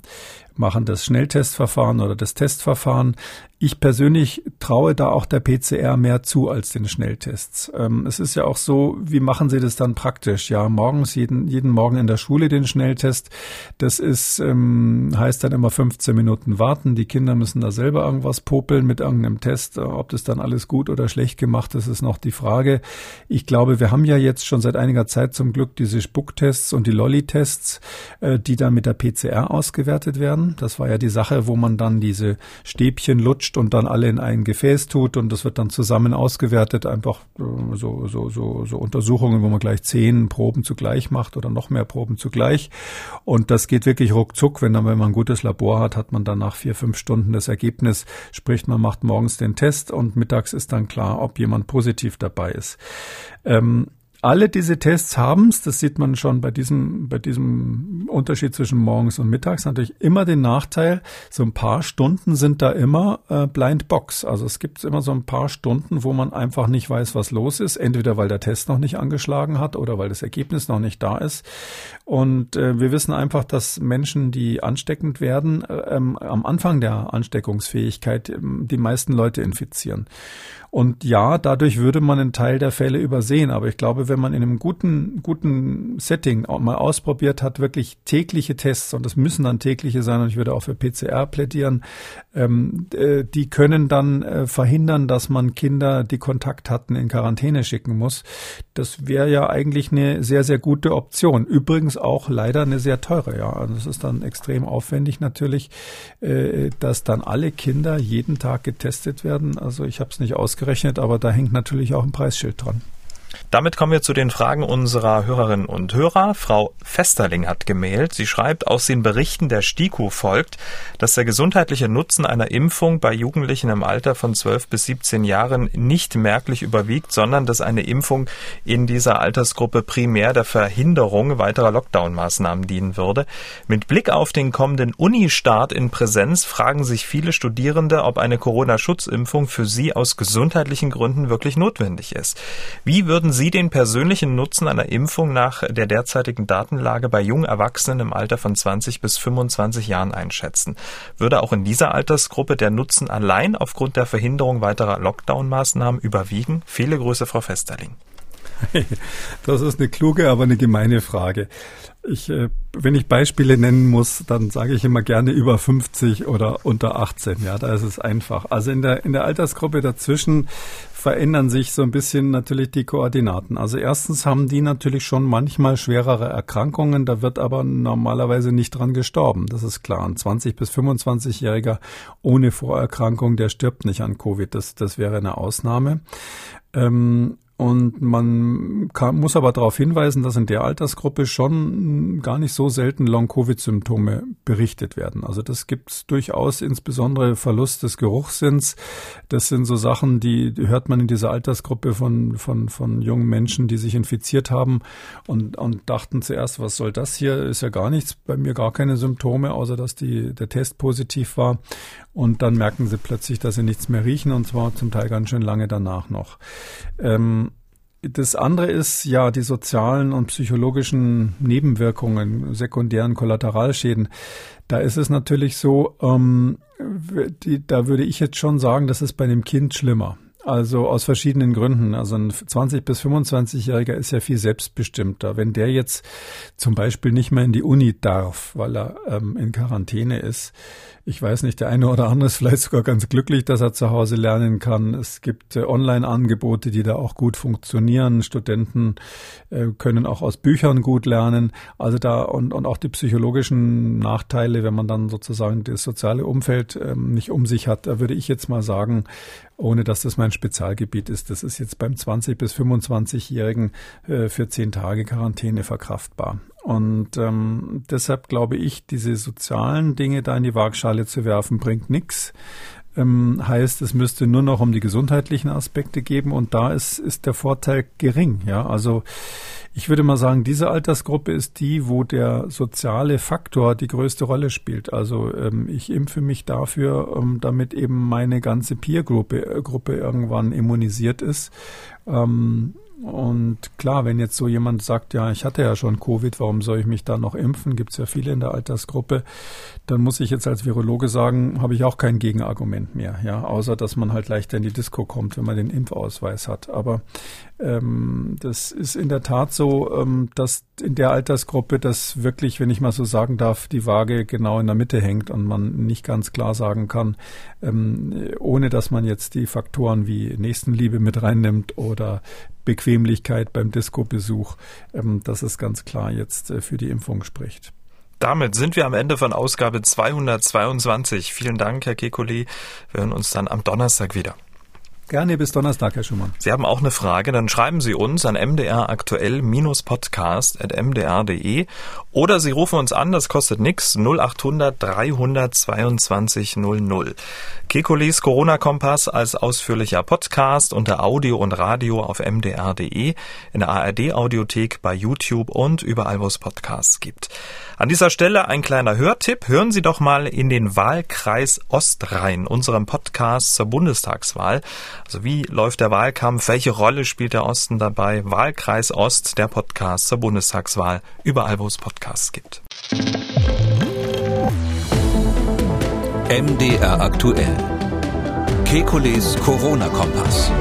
machen das Schnelltestverfahren oder das Testverfahren. Ich persönlich traue da auch der PCR mehr zu als den Schnelltests. Ähm, es ist ja auch so, wie machen Sie das dann praktisch? Ja, morgens, jeden, jeden Morgen in der Schule den Schnelltest. Das ist, ähm, heißt dann immer 15 Minuten warten. Die Kinder müssen da selber irgendwas popeln mit irgendeinem Test. Ob das dann alles gut oder schlecht gemacht ist, ist noch die Frage. Ich glaube, wir haben ja jetzt schon seit einiger Zeit zum Glück diese Spucktests und die Lolli-Tests, äh, die dann mit der PCR ausgewertet werden haben. Das war ja die Sache, wo man dann diese Stäbchen lutscht und dann alle in ein Gefäß tut und das wird dann zusammen ausgewertet. Einfach äh, so, so, so, so Untersuchungen, wo man gleich zehn Proben zugleich macht oder noch mehr Proben zugleich. Und das geht wirklich ruckzuck. Wenn, dann, wenn man ein gutes Labor hat, hat man dann nach vier, fünf Stunden das Ergebnis. Sprich, man macht morgens den Test und mittags ist dann klar, ob jemand positiv dabei ist. Ähm, alle diese Tests haben es, das sieht man schon bei diesem, bei diesem Unterschied zwischen morgens und mittags, natürlich immer den Nachteil, so ein paar Stunden sind da immer äh, Blind Box. Also es gibt immer so ein paar Stunden, wo man einfach nicht weiß, was los ist, entweder weil der Test noch nicht angeschlagen hat oder weil das Ergebnis noch nicht da ist. Und äh, wir wissen einfach, dass Menschen, die ansteckend werden, äh, ähm, am Anfang der Ansteckungsfähigkeit äh, die meisten Leute infizieren. Und ja, dadurch würde man einen Teil der Fälle übersehen. Aber ich glaube, wenn man in einem guten, guten Setting auch mal ausprobiert hat, wirklich tägliche Tests, und das müssen dann tägliche sein, und ich würde auch für PCR plädieren, ähm, äh, die können dann äh, verhindern, dass man Kinder, die Kontakt hatten, in Quarantäne schicken muss. Das wäre ja eigentlich eine sehr, sehr gute Option. Übrigens auch leider eine sehr teure, ja. Also es ist dann extrem aufwendig natürlich, äh, dass dann alle Kinder jeden Tag getestet werden. Also ich habe es nicht ausgerechnet, aber da hängt natürlich auch ein Preisschild dran. Damit kommen wir zu den Fragen unserer Hörerinnen und Hörer. Frau Festerling hat gemailt. Sie schreibt, aus den Berichten der STIKO folgt, dass der gesundheitliche Nutzen einer Impfung bei Jugendlichen im Alter von 12 bis 17 Jahren nicht merklich überwiegt, sondern dass eine Impfung in dieser Altersgruppe primär der Verhinderung weiterer Lockdown-Maßnahmen dienen würde. Mit Blick auf den kommenden Uni-Start in Präsenz fragen sich viele Studierende, ob eine Corona-Schutzimpfung für sie aus gesundheitlichen Gründen wirklich notwendig ist. Wie würden Sie den persönlichen Nutzen einer Impfung nach der derzeitigen Datenlage bei jungen Erwachsenen im Alter von 20 bis 25 Jahren einschätzen? Würde auch in dieser Altersgruppe der Nutzen allein aufgrund der Verhinderung weiterer Lockdown-Maßnahmen überwiegen? Viele Grüße, Frau Festerling. Das ist eine kluge, aber eine gemeine Frage. Ich, äh, wenn ich Beispiele nennen muss, dann sage ich immer gerne über 50 oder unter 18. Ja, da ist es einfach. Also in der, in der Altersgruppe dazwischen verändern sich so ein bisschen natürlich die Koordinaten. Also erstens haben die natürlich schon manchmal schwerere Erkrankungen, da wird aber normalerweise nicht dran gestorben. Das ist klar. Ein 20 bis 25-Jähriger ohne Vorerkrankung, der stirbt nicht an Covid. Das, das wäre eine Ausnahme. Ähm, und man kann, muss aber darauf hinweisen, dass in der Altersgruppe schon gar nicht so selten Long-Covid-Symptome berichtet werden. Also das gibt es durchaus, insbesondere Verlust des Geruchssinns. Das sind so Sachen, die, die hört man in dieser Altersgruppe von, von, von jungen Menschen, die sich infiziert haben und, und dachten zuerst, was soll das hier? Ist ja gar nichts, bei mir gar keine Symptome, außer dass die, der Test positiv war. Und dann merken sie plötzlich, dass sie nichts mehr riechen und zwar zum Teil ganz schön lange danach noch. Ähm, das andere ist ja die sozialen und psychologischen Nebenwirkungen, sekundären Kollateralschäden. Da ist es natürlich so, ähm, die, da würde ich jetzt schon sagen, das ist bei einem Kind schlimmer. Also aus verschiedenen Gründen. Also ein 20 bis 25-Jähriger ist ja viel selbstbestimmter. Wenn der jetzt zum Beispiel nicht mehr in die Uni darf, weil er ähm, in Quarantäne ist, ich weiß nicht, der eine oder andere ist vielleicht sogar ganz glücklich, dass er zu Hause lernen kann. Es gibt äh, Online-Angebote, die da auch gut funktionieren. Studenten äh, können auch aus Büchern gut lernen. Also da und, und auch die psychologischen Nachteile, wenn man dann sozusagen das soziale Umfeld ähm, nicht um sich hat, da würde ich jetzt mal sagen, ohne dass das mein Spezialgebiet ist, das ist jetzt beim 20 bis 25-Jährigen äh, für zehn Tage Quarantäne verkraftbar. Und ähm, deshalb glaube ich, diese sozialen Dinge da in die Waagschale zu werfen, bringt nichts. Ähm, heißt, es müsste nur noch um die gesundheitlichen Aspekte geben und da ist, ist der Vorteil gering. Ja, also ich würde mal sagen, diese Altersgruppe ist die, wo der soziale Faktor die größte Rolle spielt. Also ähm, ich impfe mich dafür, ähm, damit eben meine ganze Peer-Gruppe äh, Gruppe irgendwann immunisiert ist. Ähm, und klar, wenn jetzt so jemand sagt, ja, ich hatte ja schon Covid, warum soll ich mich da noch impfen? Gibt es ja viele in der Altersgruppe. Dann muss ich jetzt als Virologe sagen, habe ich auch kein Gegenargument mehr, ja, außer dass man halt leichter in die Disco kommt, wenn man den Impfausweis hat. Aber ähm, das ist in der Tat so, ähm, dass in der Altersgruppe das wirklich, wenn ich mal so sagen darf, die Waage genau in der Mitte hängt und man nicht ganz klar sagen kann, ähm, ohne dass man jetzt die Faktoren wie Nächstenliebe mit reinnimmt oder Bequemlichkeit beim Disco-Besuch, ähm, dass es ganz klar jetzt äh, für die Impfung spricht. Damit sind wir am Ende von Ausgabe 222. Vielen Dank, Herr Kekulé. Wir hören uns dann am Donnerstag wieder. Gerne bis Donnerstag, Herr Schumann. Sie haben auch eine Frage, dann schreiben Sie uns an mdraktuell-podcast.mdr.de oder Sie rufen uns an, das kostet nichts, 0800 322 00. Kekulis Corona-Kompass als ausführlicher Podcast unter Audio und Radio auf mdr.de, in der ARD-Audiothek, bei YouTube und überall, wo es Podcasts gibt. An dieser Stelle ein kleiner Hörtipp. Hören Sie doch mal in den Wahlkreis Ost rein, unserem Podcast zur Bundestagswahl. Also wie läuft der Wahlkampf? Welche Rolle spielt der Osten dabei? Wahlkreis Ost, der Podcast zur Bundestagswahl. Überall, wo es Podcasts gibt. MDR aktuell. Kekules Corona-Kompass.